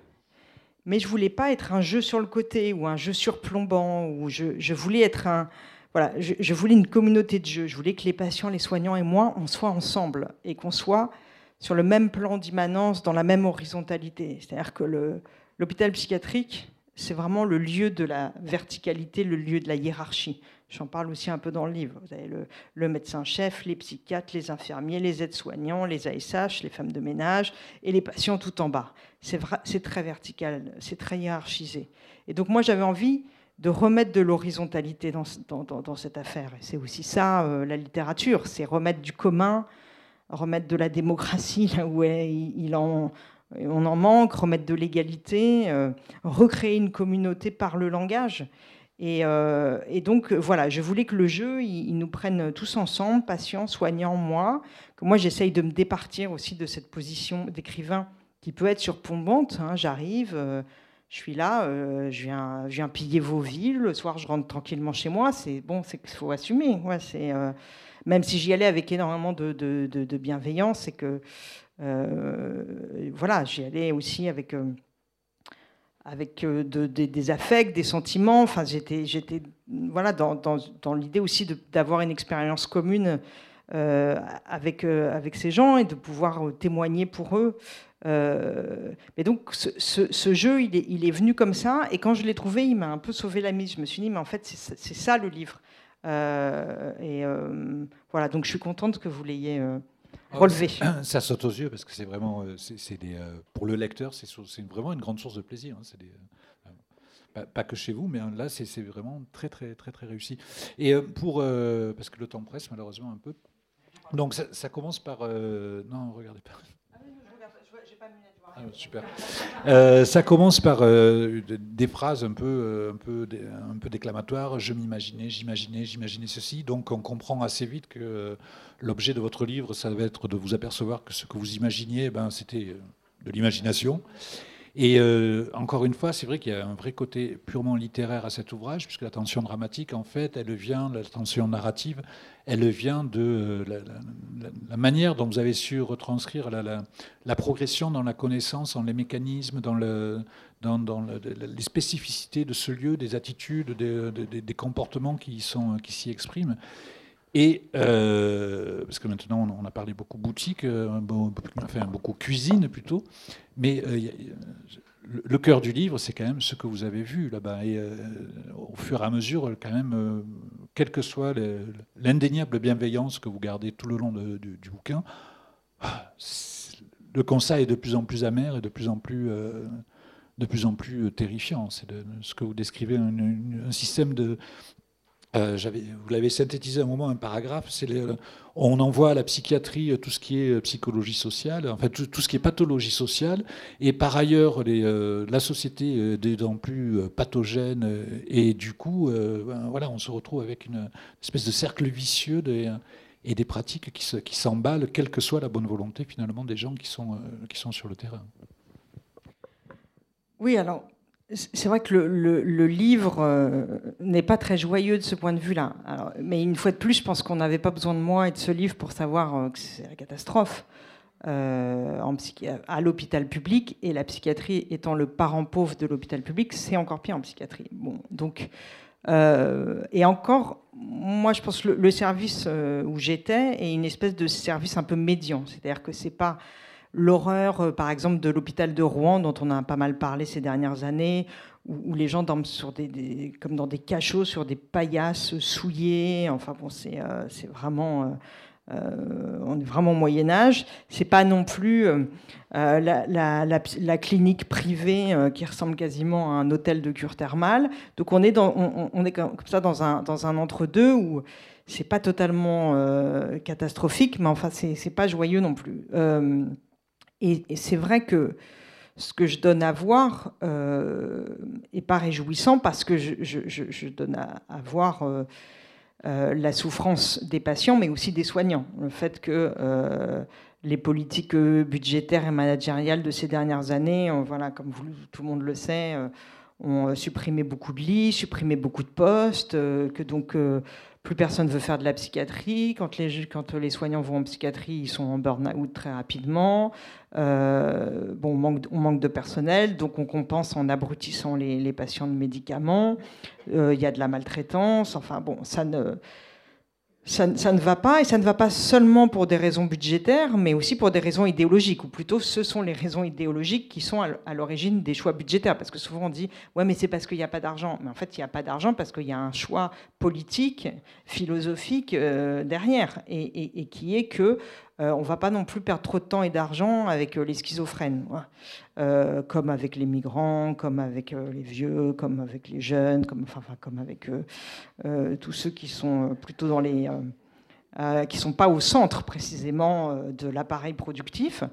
mais je voulais pas être un jeu sur le côté ou un jeu surplombant. Ou je, je voulais être un, voilà, je, voulais une communauté de jeu. Je voulais que les patients, les soignants et moi, on soit ensemble et qu'on soit sur le même plan d'immanence, dans la même horizontalité. C'est-à-dire que l'hôpital psychiatrique, c'est vraiment le lieu de la verticalité, le lieu de la hiérarchie. J'en parle aussi un peu dans le livre. Vous avez le, médecin-chef, les psychiatres, les infirmiers, les aides-soignants, les ASH, les femmes de ménage et les patients tout en bas. C'est très vertical, c'est très hiérarchisé. Et donc moi j'avais envie de remettre de l'horizontalité dans, cette affaire. C'est aussi ça, euh, la littérature, c'est remettre du commun, remettre de la démocratie là où il en, on en manque, remettre de l'égalité, euh, recréer une communauté par le langage. Et, euh, donc, voilà, je voulais que le jeu, il, nous prenne tous ensemble, patients, soignants, moi, que moi, j'essaye de me départir aussi de cette position d'écrivain qui peut être surplombante. Hein. J'arrive je suis là, euh, je, viens, je viens piller vos villes, le soir je rentre tranquillement chez moi, c'est bon, c'est qu'il faut assumer. Euh, même si j'y allais avec énormément de, de, bienveillance, c'est que euh, voilà, j'y allais aussi avec, avec des affects, des sentiments. Enfin, j'étais, j'étais voilà, dans, l'idée aussi d'avoir une expérience commune avec, avec ces gens et de pouvoir témoigner pour eux. Euh, mais donc ce, jeu, il est, il est, venu comme ça, et quand je l'ai trouvé, il m'a un peu sauvé la mise. Je me suis dit, mais en fait, c'est ça le livre. Euh, et euh, voilà, donc je suis contente que vous l'ayez relevé. Ça saute aux yeux parce que c'est vraiment, c'est des, pour le lecteur, c'est vraiment une grande source de plaisir. Hein. Des, pas, pas, que chez vous, mais là, c'est vraiment très, très, très, très réussi. Et pour, parce que le temps presse malheureusement un peu. Donc ça, ça commence par, non, regardez pas. Ah, super. Euh, ça commence par euh, des phrases un peu, euh, un peu, un peu déclamatoires. Je m'imaginais, j'imaginais, j'imaginais ceci. Donc on comprend assez vite que l'objet de votre livre, ça va être de vous apercevoir que ce que vous imaginiez, ben, c'était de l'imagination. Et encore une fois, c'est vrai qu'il y a un vrai côté purement littéraire à cet ouvrage, puisque la tension dramatique, en fait, elle vient, la tension narrative, elle vient de la, manière dont vous avez su retranscrire la, progression dans la connaissance, dans les mécanismes, dans, le, dans, dans les spécificités de ce lieu, des attitudes, des, comportements qui s'y expriment. Et euh, parce que maintenant on a parlé beaucoup boutique, euh, beaucoup cuisine plutôt, mais euh, le cœur du livre, c'est quand même ce que vous avez vu là-bas. Et au fur et à mesure, quand même, quelle que soit l'indéniable bienveillance que vous gardez tout le long du, bouquin, le constat est de plus en plus amer et de plus en plus, de plus, en plus terrifiant. C'est ce que vous décrivez, un, système de, euh, vous l'avez synthétisé un moment, un paragraphe, on envoie à la psychiatrie tout ce qui est psychologie sociale, en fait tout, ce qui est pathologie sociale, et par ailleurs la société d'autant plus pathogène, et du coup, ben, voilà, on se retrouve avec une espèce de cercle vicieux et des pratiques qui s'emballent, quelle que soit la bonne volonté finalement des gens qui sont sur le terrain. Oui, alors c'est vrai que le, livre euh, n'est pas très joyeux de ce point de vue-là. Mais une fois de plus, je pense qu'on n'avait pas besoin de moi et de ce livre pour savoir euh, que c'est la catastrophe euh, à l'hôpital public. Et la psychiatrie étant le parent pauvre de l'hôpital public, c'est encore pire en psychiatrie. Bon, donc, et encore, moi, je pense que le, service où j'étais est une espèce de service un peu médian. C'est-à-dire que c'est pas l'horreur, euh, par exemple, de l'hôpital de Rouen, dont on a pas mal parlé ces dernières années, où, les gens dorment comme dans des cachots, sur des paillasses souillées. Enfin bon, c'est euh, vraiment. Euh, on est vraiment au Moyen Âge. C'est pas non plus la, clinique privée qui ressemble quasiment à un hôtel de cure thermale. Donc on est, on, est comme ça dans un, dans un entre-deux où c'est pas totalement catastrophique, mais enfin c'est pas joyeux non plus. Et, c'est vrai que ce que je donne à voir euh, est pas réjouissant parce que je, donne à, voir euh, euh, la souffrance des patients, mais aussi des soignants. Le fait que euh, les politiques budgétaires et managériales de ces dernières années, voilà, comme tout le monde le sait, ont supprimé beaucoup de lits, supprimé beaucoup de postes, que donc plus personne ne veut faire de la psychiatrie. Quand les, quand les soignants vont en psychiatrie, ils sont en burn-out très rapidement. Euh, bon, on manque, de personnel, donc on compense en abrutissant les, patients de médicaments. Euh, il y a de la maltraitance. Enfin, bon, ça ne ça, ne va pas, et ça ne va pas seulement pour des raisons budgétaires, mais aussi pour des raisons idéologiques, ou plutôt ce sont les raisons idéologiques qui sont à l'origine des choix budgétaires. Parce que souvent on dit, ouais, mais c'est parce qu'il n'y a pas d'argent. Mais en fait, il n'y a pas d'argent parce qu'il y a un choix politique, philosophique euh, derrière, et, qui est que euh, on va pas non plus perdre trop de temps et d'argent avec euh, les schizophrènes, euh, comme avec les migrants, comme avec les vieux, comme avec les jeunes, comme, enfin, comme avec tous ceux qui sont plutôt dans les... qui sont pas au centre précisément de l'appareil productif.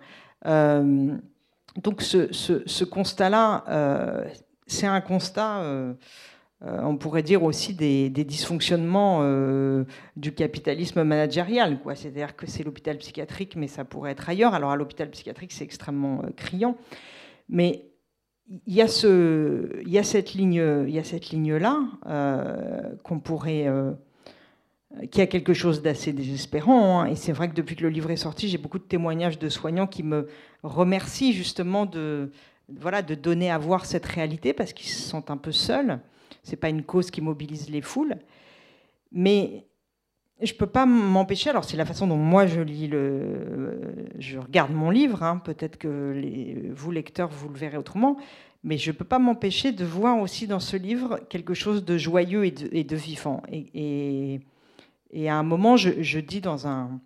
donc ce, ce constat-là, c'est un constat euh, on pourrait dire aussi des, dysfonctionnements euh, du capitalisme managérial. C'est-à-dire que c'est l'hôpital psychiatrique, mais ça pourrait être ailleurs. Alors à l'hôpital psychiatrique, c'est extrêmement euh, criant. Mais il y, a ce, y a cette ligne, ligne-là qu'on pourrait, qui a quelque chose d'assez désespérant. Hein. Et c'est vrai que depuis que le livre est sorti, j'ai beaucoup de témoignages de soignants qui me remercient justement de, voilà, de donner à voir cette réalité parce qu'ils se sentent un peu seuls c'est pas une cause qui mobilise les foules. Mais je peux pas m'empêcher. Alors c'est la façon dont moi je lis le, je regarde mon livre. Hein. Peut-être que vous lecteurs vous le verrez autrement, mais je peux pas m'empêcher de voir aussi dans ce livre quelque chose de joyeux et de, vivant. Et, et, à un moment, je, dis dans un,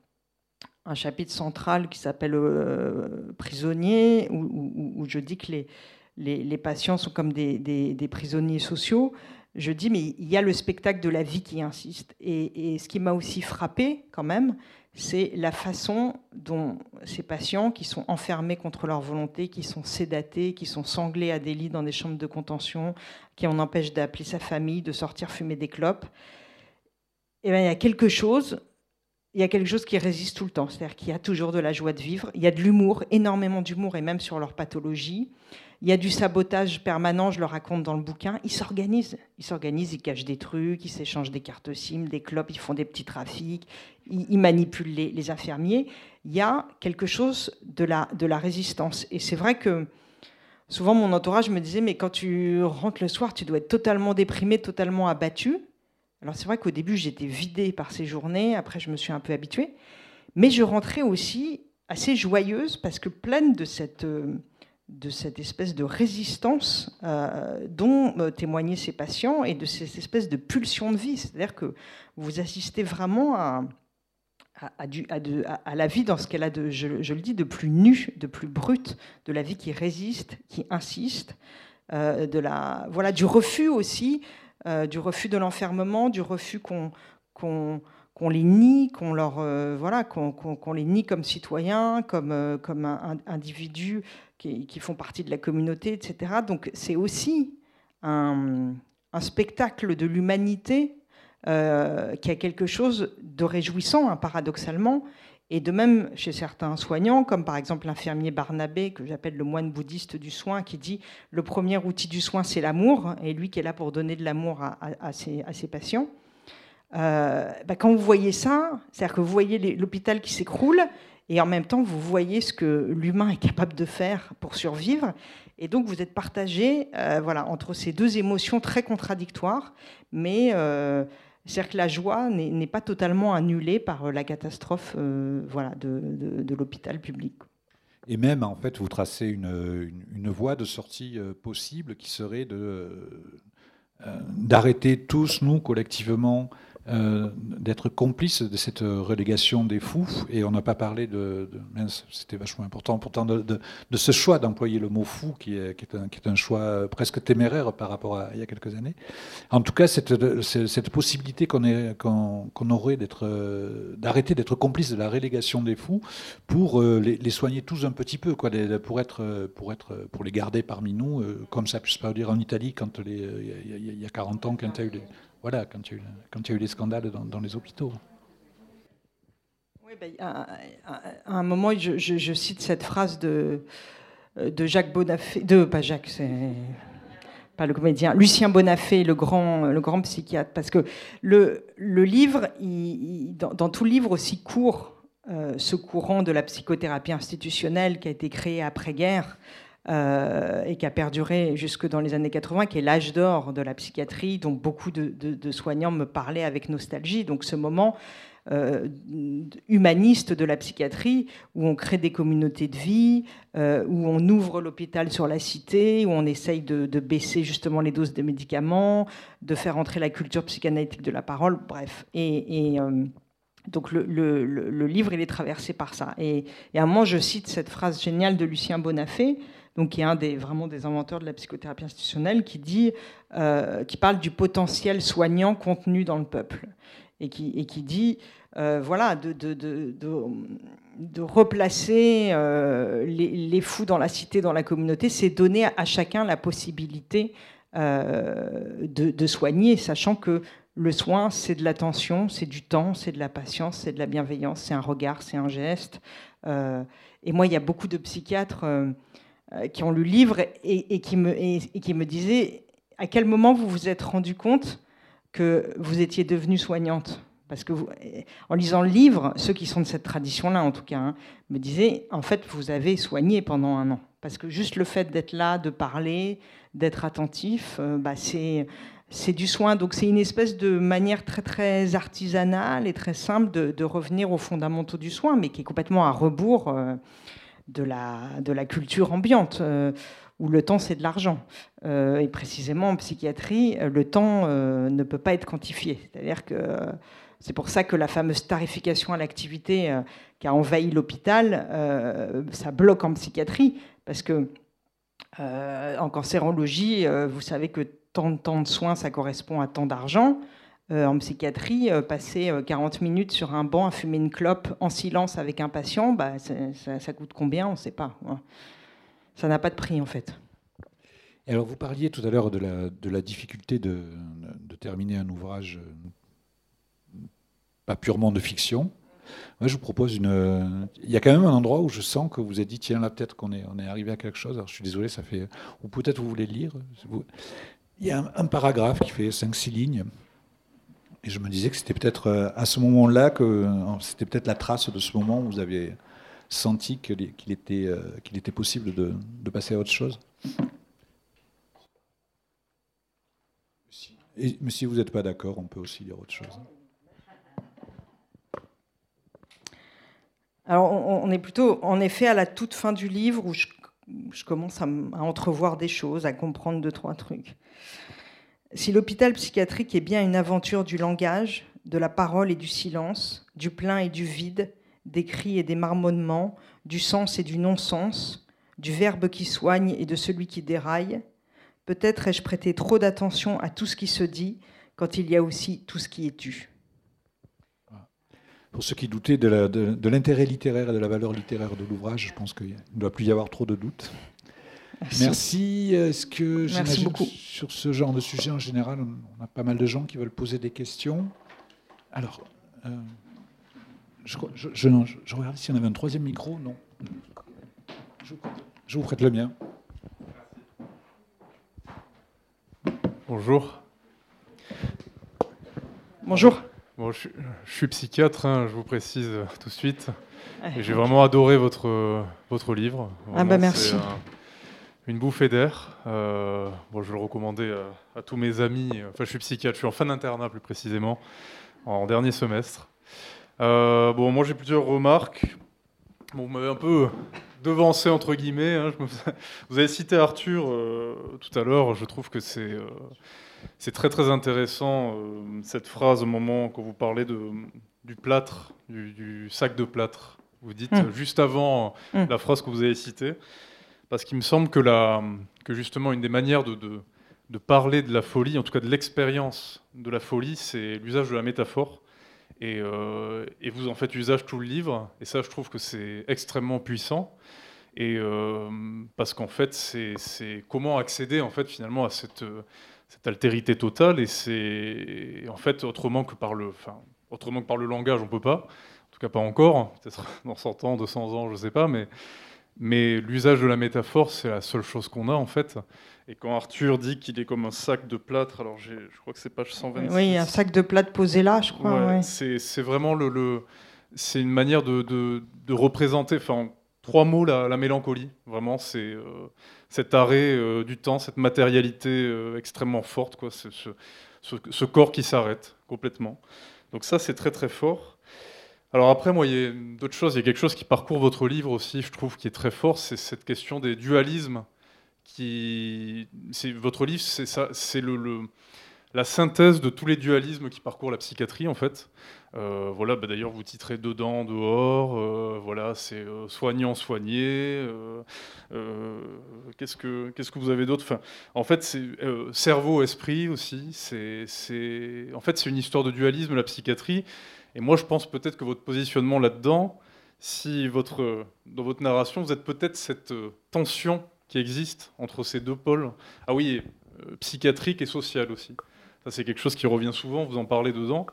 un, chapitre central qui s'appelle euh, Prisonnier, où, je dis que les les, patients sont comme des, prisonniers sociaux, je dis, mais il y a le spectacle de la vie qui insiste. Et, ce qui m'a aussi frappé, quand même, c'est la façon dont ces patients qui sont enfermés contre leur volonté, qui sont sédatés, qui sont sanglés à des lits dans des chambres de contention, qui en empêchent d'appeler sa famille, de sortir fumer des clopes, eh bien, il y a quelque chose il y a quelque chose qui résiste tout le temps. C'est-à-dire qu'il y a toujours de la joie de vivre. Il y a de l'humour, énormément d'humour, et même sur leur pathologie. Il y a du sabotage permanent, je le raconte dans le bouquin. Ils s'organisent. Ils s'organisent, ils cachent des trucs, ils s'échangent des cartes SIM, des clopes, ils font des petits trafics, ils, manipulent les, infirmiers. Il y a quelque chose de la, de la résistance. Et c'est vrai que souvent mon entourage me disait, mais quand tu rentres le soir, tu dois être totalement déprimé, totalement abattu. Alors c'est vrai qu'au début, j'étais vidée par ces journées, après je me suis un peu habituée, mais je rentrais aussi assez joyeuse parce que pleine de cette, euh, de cette espèce de résistance euh, dont euh, témoignaient ces patients et de cette espèce de pulsion de vie. C'est-à-dire que vous assistez vraiment à, à, la vie dans ce qu'elle a, de, je, le dis, de plus nu, de plus brut, de la vie qui résiste, qui insiste, de la, voilà, du refus aussi du refus de l'enfermement, du refus qu'on qu'on les nie, qu'on voilà, qu'on les nie comme citoyens, comme comme individus qui, font partie de la communauté, etc. Donc c'est aussi un, un, spectacle de l'humanité euh, qui a quelque chose de réjouissant, hein, paradoxalement. Et de même chez certains soignants, comme par exemple l'infirmier Barnabé, que j'appelle le moine bouddhiste du soin, qui dit le premier outil du soin, c'est l'amour, et lui qui est là pour donner de l'amour à, ses, patients. Euh, bah, quand vous voyez ça, c'est-à-dire que vous voyez l'hôpital qui s'écroule, et en même temps, vous voyez ce que l'humain est capable de faire pour survivre. Et donc, vous êtes partagé euh, voilà, entre ces deux émotions très contradictoires, mais c'est-à-dire que la joie n'est pas totalement annulée par euh, la catastrophe euh, voilà, de, l'hôpital public. Et même, en fait, vous tracez une, voie de sortie euh, possible qui serait d'arrêter tous, nous, collectivement, euh, d'être complice de cette relégation des fous. Et on n'a pas parlé de. C'était vachement important pourtant de, de, ce choix d'employer le mot fou, qui est, qui, est un, choix presque téméraire par rapport à il y a quelques années. En tout cas, cette, cette possibilité qu'on qu'on aurait d'être, d'arrêter d'être complice de la relégation des fous pour euh, les, soigner tous un petit peu, quoi, pour, être, pour, être, pour les garder parmi nous, euh, comme ça puisse pas dire en Italie quand il y, a 40 ans, y eu les voilà, quand il y a eu, les scandales dans, les hôpitaux. Oui, ben, à, un moment, je, cite cette phrase de, de Jacques Bonafé, de, pas Jacques, c'est pas le comédien, Lucien Bonafé, le grand, le grand psychiatre, parce que le, le livre, dans, tout livre aussi court, euh, ce courant de la psychothérapie institutionnelle qui a été créé après-guerre, euh, et qui a perduré jusque dans les années 80, qui est l'âge d'or de la psychiatrie, dont beaucoup de, soignants me parlaient avec nostalgie. Donc ce moment euh, humaniste de la psychiatrie, où on crée des communautés de vie, euh, où on ouvre l'hôpital sur la cité, où on essaye de, baisser justement les doses de médicaments, de faire entrer la culture psychanalytique de la parole, bref. Et, donc le, livre, il est traversé par ça. Et, et, à un moment, je cite cette phrase géniale de Lucien Bonafé, donc qui est un des vraiment des inventeurs de la psychothérapie institutionnelle, qui dit, euh, qui parle du potentiel soignant contenu dans le peuple et qui, et qui dit, euh, voilà, de, de, de, de replacer euh, les, fous dans la cité, dans la communauté, c'est donner à, chacun la possibilité de, soigner, sachant que le soin, c'est de l'attention, c'est du temps, c'est de la patience, c'est de la bienveillance, c'est un regard, c'est un geste. et moi, il y a beaucoup de psychiatres qui ont lu le livre et, qui me, disaient à quel moment vous vous êtes rendu compte que vous étiez devenue soignante? Parce que vous, en lisant le livre, ceux qui sont de cette tradition-là, en tout cas, hein, me disaient, en fait, vous avez soigné pendant un an. Parce que juste le fait d'être là, de parler, d'être attentif, euh, bah, c'est, du soin. Donc c'est une espèce de manière très, très artisanale et très simple de, revenir aux fondamentaux du soin, mais qui est complètement à rebours. Euh, de la, de la culture ambiante, euh, où le temps c'est de l'argent. Euh, et précisément en psychiatrie, le temps euh, ne peut pas être quantifié. C'est-à-dire que c'est pour ça que la fameuse tarification à l'activité qui a envahi l'hôpital, ça bloque en psychiatrie, parce que en cancérologie, vous savez que tant de temps de soins, ça correspond à tant d'argent. Euh, en psychiatrie, euh, passer 40 euh, minutes sur un banc à fumer une clope en silence avec un patient, bah, ça, coûte combien? On ne sait pas. Hein. Ça n'a pas de prix en fait. alors vous parliez tout à l'heure de la, difficulté de, terminer un ouvrage pas purement de fiction. Moi, je vous propose une. Il y a quand même un endroit où je sens que vous avez dit tiens là peut-être qu'on est, arrivé à quelque chose. Je suis désolé, ça fait. Ou peut-être vous voulez le lire. Il y a un paragraphe qui fait 5-6 lignes et je me disais que c'était peut-être euh, à ce moment-là que euh, c'était peut-être la trace de ce moment où vous aviez senti qu'il était, euh, qu'il était possible de, passer à autre chose. Mais si vous n'êtes pas d'accord, on peut aussi dire autre chose. Alors, on, est plutôt, en effet, à la toute fin du livre où je, commence à, entrevoir des choses, à comprendre deux, trois trucs. Si l'hôpital psychiatrique est bien une aventure du langage, de la parole et du silence, du plein et du vide, des cris et des marmonnements, du sens et du non-sens, du verbe qui soigne et de celui qui déraille, Peut-être ai-je prêté trop d'attention à tout ce qui se dit quand il y a aussi tout ce qui est dû. Pour ceux qui doutaient de l'intérêt littéraire et de la valeur littéraire de l'ouvrage, je pense qu'il ne doit plus y avoir trop de doutes. Merci. Est-ce que Merci beaucoup. sur ce genre de sujet en général, on a pas mal de gens qui veulent poser des questions. Alors, euh, je, je, je, regarde s'il y en avait un troisième micro. Non. Je, vous prête le mien. Bonjour. Bonjour. Bon, je, suis psychiatre, hein, je vous précise tout de suite. J'ai vraiment adoré votre, votre livre. ah bah merci. Une bouffée d'air. Euh, bon, je vais le recommander à, tous mes amis. Enfin, je suis psychiatre, je suis en fin d'internat plus précisément, en dernier semestre. Euh, bon, moi j'ai plusieurs remarques. Bon, vous m'avez un peu devancé entre guillemets. Hein. Vous avez cité Arthur euh, tout à l'heure. Je trouve que c'est c'est très très intéressant euh, cette phrase au moment quand vous parlez de, du plâtre, du, sac de plâtre. Vous dites hmm. juste avant hmm. la phrase que vous avez citée, parce qu'il me semble que, justement une des manières de, parler de la folie, en tout cas de l'expérience de la folie, c'est l'usage de la métaphore. Et, euh, vous en faites usage tout le livre, et ça je trouve que c'est extrêmement puissant. Et euh, parce qu'en fait, c'est comment accéder en fait finalement à cette altérité totale et c'est en fait autrement que par le, langage, on peut pas. En tout cas, pas encore. Peut-être dans 100 ans, 200 ans, je sais pas, mais mais l'usage de la métaphore, c'est la seule chose qu'on a en fait. Et quand Arthur dit qu'il est comme un sac de plâtre, alors je crois que c'est page 126. Oui, un sac de plâtre posé là, je crois. C'est vraiment le, le c'est une manière de, de, de représenter, enfin, trois mots la, la mélancolie. Vraiment, c'est euh, cet arrêt euh, du temps, cette matérialité euh, extrêmement forte, quoi, ce, ce, corps qui s'arrête complètement. Donc ça, c'est très très fort. Alors après, moi, il y a d'autres choses. Il y a quelque chose qui parcourt votre livre aussi, je trouve, qui est très fort, c'est cette question des dualismes. Qui, votre livre, c'est ça, c'est le, la synthèse de tous les dualismes qui parcourent la psychiatrie, en fait. Euh, voilà, bah, d'ailleurs, vous titrez dedans, dehors. Euh, voilà, c'est euh, soignant, soigné. qu'est-ce que qu'est-ce que vous avez d'autre? En fait, c'est cerveau, esprit aussi. C'est, c'est, en fait, c'est une histoire de dualisme, la psychiatrie. Et moi, je pense peut-être que votre positionnement là-dedans, si votre, dans votre narration, vous êtes peut-être cette tension qui existe entre ces deux pôles. Ah oui, psychiatrique et social aussi. Ça, c'est quelque chose qui revient souvent, vous en parlez dedans.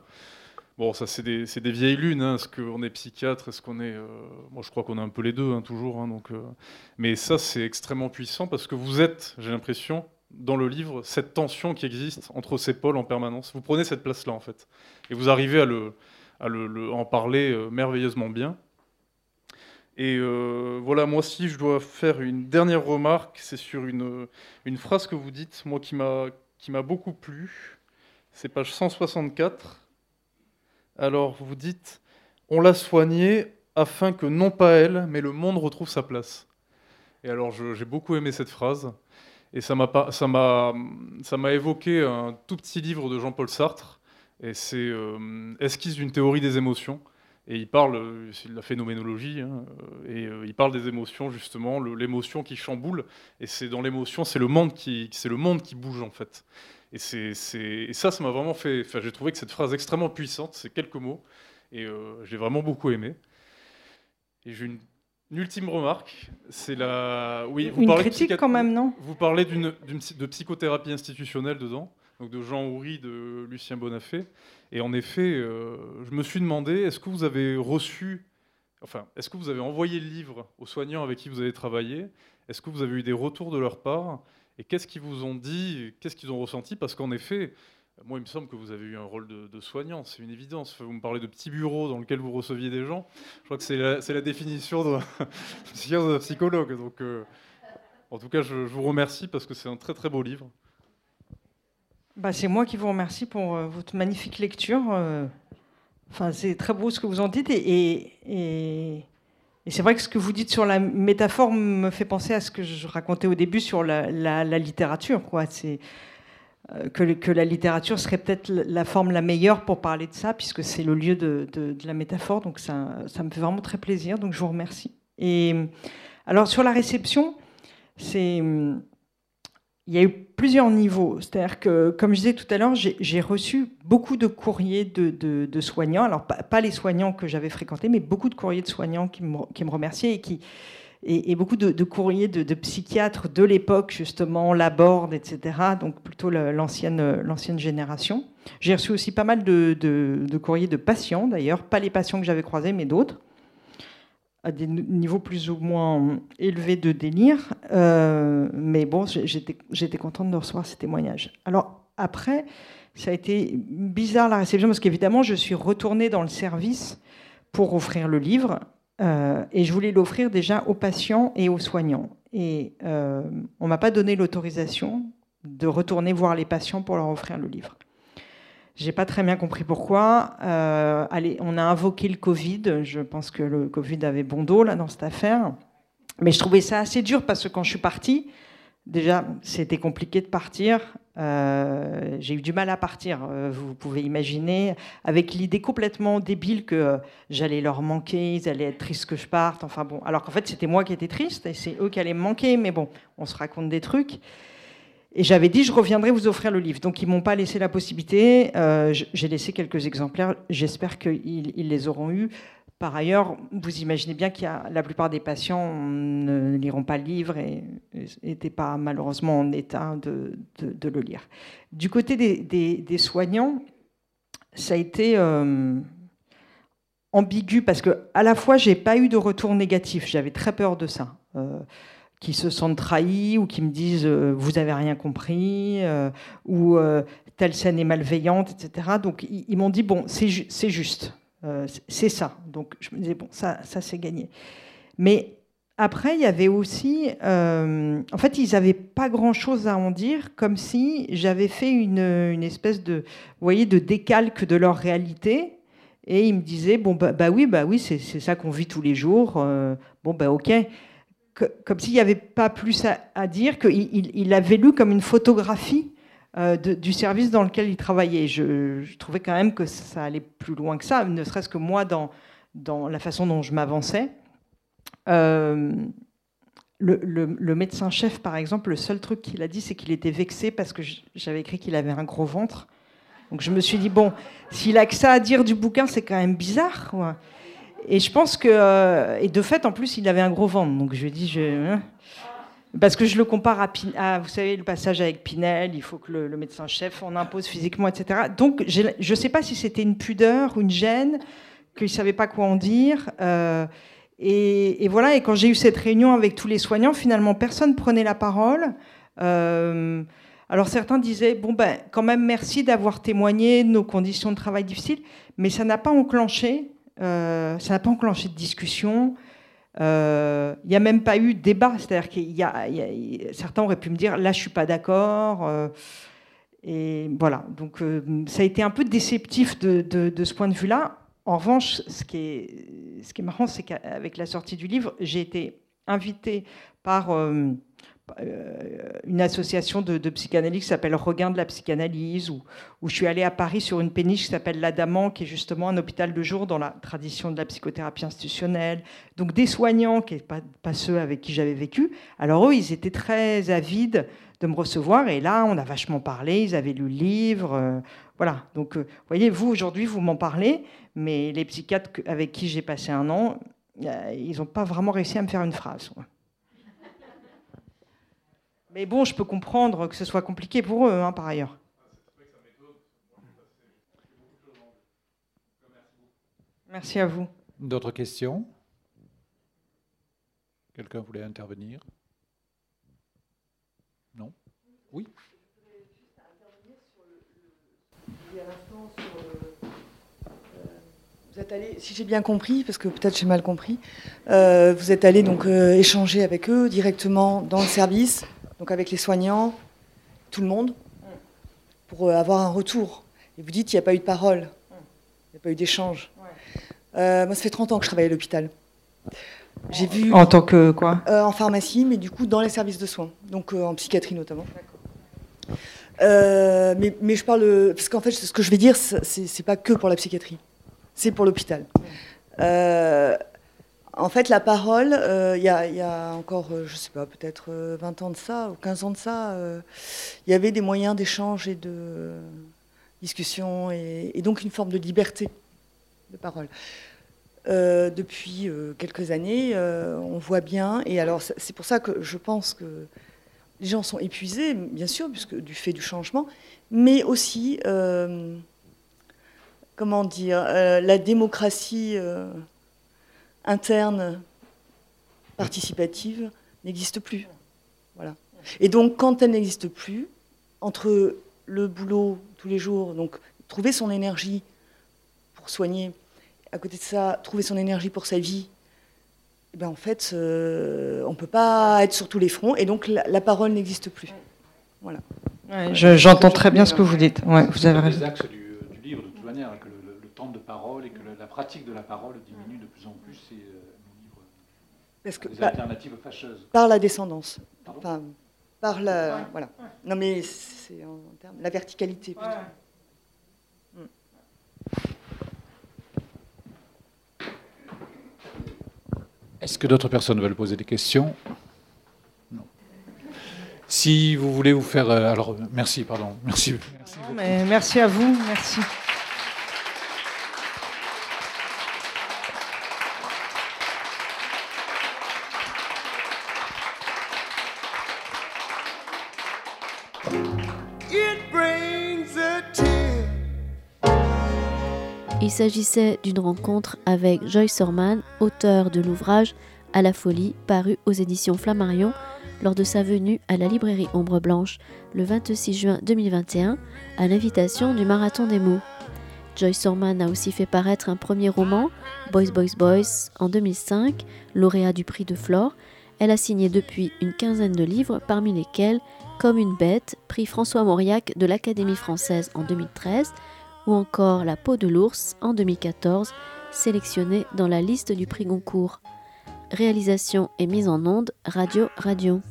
Bon, ça, c'est des, des, vieilles lunes. Hein. Est-ce qu'on est psychiatre Est-ce qu'on est. Euh, moi, je crois qu'on est un peu les deux, hein, toujours. Hein, donc, euh. Mais ça, c'est extrêmement puissant parce que vous êtes, j'ai l'impression, dans le livre, cette tension qui existe entre ces pôles en permanence. Vous prenez cette place-là, en fait. Et vous arrivez à, le, à en parler euh, merveilleusement bien. Et voilà, moi aussi, je dois faire une dernière remarque. C'est sur une, une phrase que vous dites, moi, qui m'a beaucoup plu. C'est page 164. Alors vous dites, on l'a soignée afin que non pas elle, mais le monde retrouve sa place. Et alors j'ai beaucoup aimé cette phrase. Et ça m'a évoqué un tout petit livre de Jean-Paul Sartre. Et c'est euh, Esquisse d'une théorie des émotions. Et il parle, c'est de la phénoménologie, hein, et euh, il parle des émotions justement, l'émotion qui chamboule. Et c'est dans l'émotion, c'est le monde qui, c'est le monde qui bouge en fait. Et, c'est, ça, ça m'a vraiment fait. Enfin, j'ai trouvé que cette phrase extrêmement puissante, c'est quelques mots, et euh, j'ai vraiment beaucoup aimé. Et j'ai une, ultime remarque, c'est la. Oui, vous une parlez critique quand même, non? Vous parlez d'une, de psychothérapie institutionnelle dedans, donc de Jean Houry, de Lucien Bonafé. Et en effet, euh, je me suis demandé, est-ce que vous avez reçu, enfin, est-ce que vous avez envoyé le livre aux soignants avec qui vous avez travaillé? Est-ce que vous avez eu des retours de leur part? Et qu'est-ce qu'ils vous ont dit? Qu'est-ce qu'ils ont ressenti? Parce qu'en effet, moi, il me semble que vous avez eu un rôle de, soignant, c'est une évidence. Vous me parlez de petits bureaux dans lesquels vous receviez des gens. Je crois que c'est la, définition de, psychologue. Donc, euh, en tout cas, je, vous remercie parce que c'est un très très beau livre. Bah, c'est moi qui vous remercie pour euh, votre magnifique lecture. Euh, c'est très beau ce que vous en dites et c'est vrai que ce que vous dites sur la métaphore me fait penser à ce que je racontais au début sur la, littérature. C'est, euh, que, la littérature serait peut-être la forme la meilleure pour parler de ça, puisque c'est le lieu de, la métaphore. Donc ça, ça, me fait vraiment très plaisir. Donc je vous remercie. Et alors sur la réception, c'est il y a eu plusieurs niveaux. C'est-à-dire que, comme je disais tout à l'heure, j'ai reçu beaucoup de courriers de, soignants. Alors, pas, les soignants que j'avais fréquentés, mais beaucoup de courriers de soignants qui me, remerciaient et, qui, et, beaucoup de, courriers de, psychiatres de l'époque, justement, Laborde, etc. Donc, plutôt l'ancienne génération. J'ai reçu aussi pas mal de, courriers de patients, d'ailleurs. Pas les patients que j'avais croisés, mais d'autres à des niveaux plus ou moins élevés de délire. Euh, mais bon, j'étais contente de recevoir ces témoignages. Alors après, ça a été bizarre la réception parce qu'évidemment, je suis retournée dans le service pour offrir le livre. Euh, et je voulais l'offrir déjà aux patients et aux soignants. Et euh, on ne m'a pas donné l'autorisation de retourner voir les patients pour leur offrir le livre. J'ai pas très bien compris pourquoi. Euh, allez, on a invoqué le Covid. Je pense que le Covid avait bon dos là dans cette affaire. Mais je trouvais ça assez dur parce que quand je suis partie, déjà c'était compliqué de partir. Euh, j'ai eu du mal à partir. Euh, vous pouvez imaginer, avec l'idée complètement débile que j'allais leur manquer, ils allaient être tristes que je parte. Enfin bon, alors qu'en fait c'était moi qui étais triste et c'est eux qui allaient me manquer. Mais bon, on se raconte des trucs. Et j'avais dit, je reviendrai vous offrir le livre. Donc, ils m'ont pas laissé la possibilité. Euh, j'ai laissé quelques exemplaires. J'espère qu'ils les auront eus. Par ailleurs, vous imaginez bien que la plupart des patients ne liront pas le livre et n'étaient pas malheureusement en état de, le lire. Du côté des, soignants, ça a été euh, ambigu parce que à la fois, j'ai pas eu de retour négatif. J'avais très peur de ça. Euh, qui se sentent trahis ou qui me disent euh, vous avez rien compris euh, ou euh, telle scène est malveillante, etc. Donc ils, m'ont dit bon c'est juste, c'est ça. Donc je me disais bon ça ça c'est gagné. Mais après il y avait aussi en fait ils n'avaient pas grand chose à en dire comme si j'avais fait une, une, espèce de voyez de décalque de leur réalité. Et ils me disaient bon bah, bah oui bah oui c'est ça qu'on vit tous les jours. bon bah ok comme s'il n'y avait pas plus à, dire, qu'il il, l'avait lu comme une photographie euh, du service dans lequel il travaillait. Je, trouvais quand même que ça allait plus loin que ça, ne serait-ce que moi dans, dans la façon dont je m'avançais. Euh, le, médecin-chef, par exemple, le seul truc qu'il a dit, c'est qu'il était vexé parce que j'avais écrit qu'il avait un gros ventre. Donc je me suis dit, bon, s'il a que ça à dire du bouquin, c'est quand même bizarre. Et je pense que. Euh, et de fait, en plus, il avait un gros ventre. Donc je lui ai dit. Je, hein. parce que je le compare à, Vous savez, le passage avec Pinel, il faut que le, médecin-chef en impose physiquement, etc. Donc je ne sais pas si c'était une pudeur, une gêne, qu'il ne savait pas quoi en dire. Euh, et, voilà, et quand j'ai eu cette réunion avec tous les soignants, finalement, personne prenait la parole. Euh, alors certains disaient, bon ben quand même merci d'avoir témoigné de nos conditions de travail difficiles, mais ça n'a pas enclenché euh, ça n'a pas enclenché de discussion. Euh, il n'y a même pas eu de débat. C'est-à-dire qu'il y, a certains auraient pu me dire là, je suis pas d'accord. Euh, et voilà. Donc ça a été un peu déceptif de, ce point de vue-là. En revanche, ce qui est, ce qui est marrant, c'est qu'avec la sortie du livre, j'ai été invitée par euh, une association de, de psychanalyse qui s'appelle Regain de la psychanalyse, où, je suis allée à Paris sur une péniche qui s'appelle l'Adamant, qui est justement un hôpital de jour dans la tradition de la psychothérapie institutionnelle. Donc des soignants, qui pas, pas ceux avec qui j'avais vécu. Alors eux, ils étaient très avides de me recevoir, et là, on a vachement parlé, ils avaient lu le livre. Euh, voilà, donc euh, voyez, vous, aujourd'hui, vous m'en parlez, mais les psychiatres avec qui j'ai passé un an, ils n'ont pas vraiment réussi à me faire une phrase. Mais bon, je peux comprendre que ce soit compliqué pour eux, hein, par ailleurs. Merci à vous. D'autres questions? Quelqu'un voulait intervenir? Non? Oui? Vous êtes allé, si j'ai bien compris, parce que peut-être j'ai mal compris, euh, vous êtes allé donc euh, échanger avec eux directement dans le service donc avec les soignants, tout le monde, pour euh, avoir un retour. Et vous dites, il n'y a pas eu de parole, il n'y a pas eu d'échange. Euh, moi, ça fait 30 ans que je travaille à l'hôpital. J'ai vu. En tant que quoi? Euh, En pharmacie, mais du coup dans les services de soins, donc en psychiatrie notamment. mais, mais, je parle. Parce qu'en fait, ce que je vais dire, c'est pas que pour la psychiatrie, c'est pour l'hôpital. En fait, la parole, euh, il y, a encore, je ne sais pas, peut-être 20 ans de ça, ou 15 ans de ça, il y avait des moyens d'échange et de discussion, et, donc une forme de liberté de parole. depuis quelques années, on voit bien, et alors c'est pour ça que je pense que les gens sont épuisés, bien sûr, puisque du fait du changement, mais aussi, euh, comment dire, euh, la démocratie euh, interne participative n'existe plus. Voilà. Et donc, quand elle n'existe plus, entre le boulot tous les jours, donc trouver son énergie pour soigner, à côté de ça, trouver son énergie pour sa vie, eh ben, en fait, euh, on ne peut pas être sur tous les fronts et donc la, parole n'existe plus. Voilà. J'entends très bien ce que vous dites. Ouais, vous avez raison. les axes du, du, livre, de toute manière, que le, temps de parole et que la pratique de la parole diminue de plus en plus. C'est euh, Parce que, des alternatives fâcheuses. Par la descendance. Enfin, par la. Voilà. Non, mais c'est en termes. La verticalité plutôt. Est-ce que d'autres personnes veulent poser des questions? Non. Si vous voulez vous faire... Euh, alors, merci, pardon. Merci. Merci, mais merci à vous. Merci. Il s'agissait d'une rencontre avec Joyce Orman, auteur de l'ouvrage À la folie, paru aux éditions Flammarion lors de sa venue à la librairie Ombre Blanche le 26 juin 2021 à l'invitation du Marathon des mots. Joyce Orman a aussi fait paraître un premier roman, Boys Boys Boys, en 2005, lauréat du prix de Flore. Elle a signé depuis une quinzaine de livres, parmi lesquels Comme une bête, prix François Mauriac de l'Académie française en 2013, ou encore La peau de l'ours en 2014, sélectionnée dans la liste du prix Goncourt. Réalisation et mise en onde Radio Radio.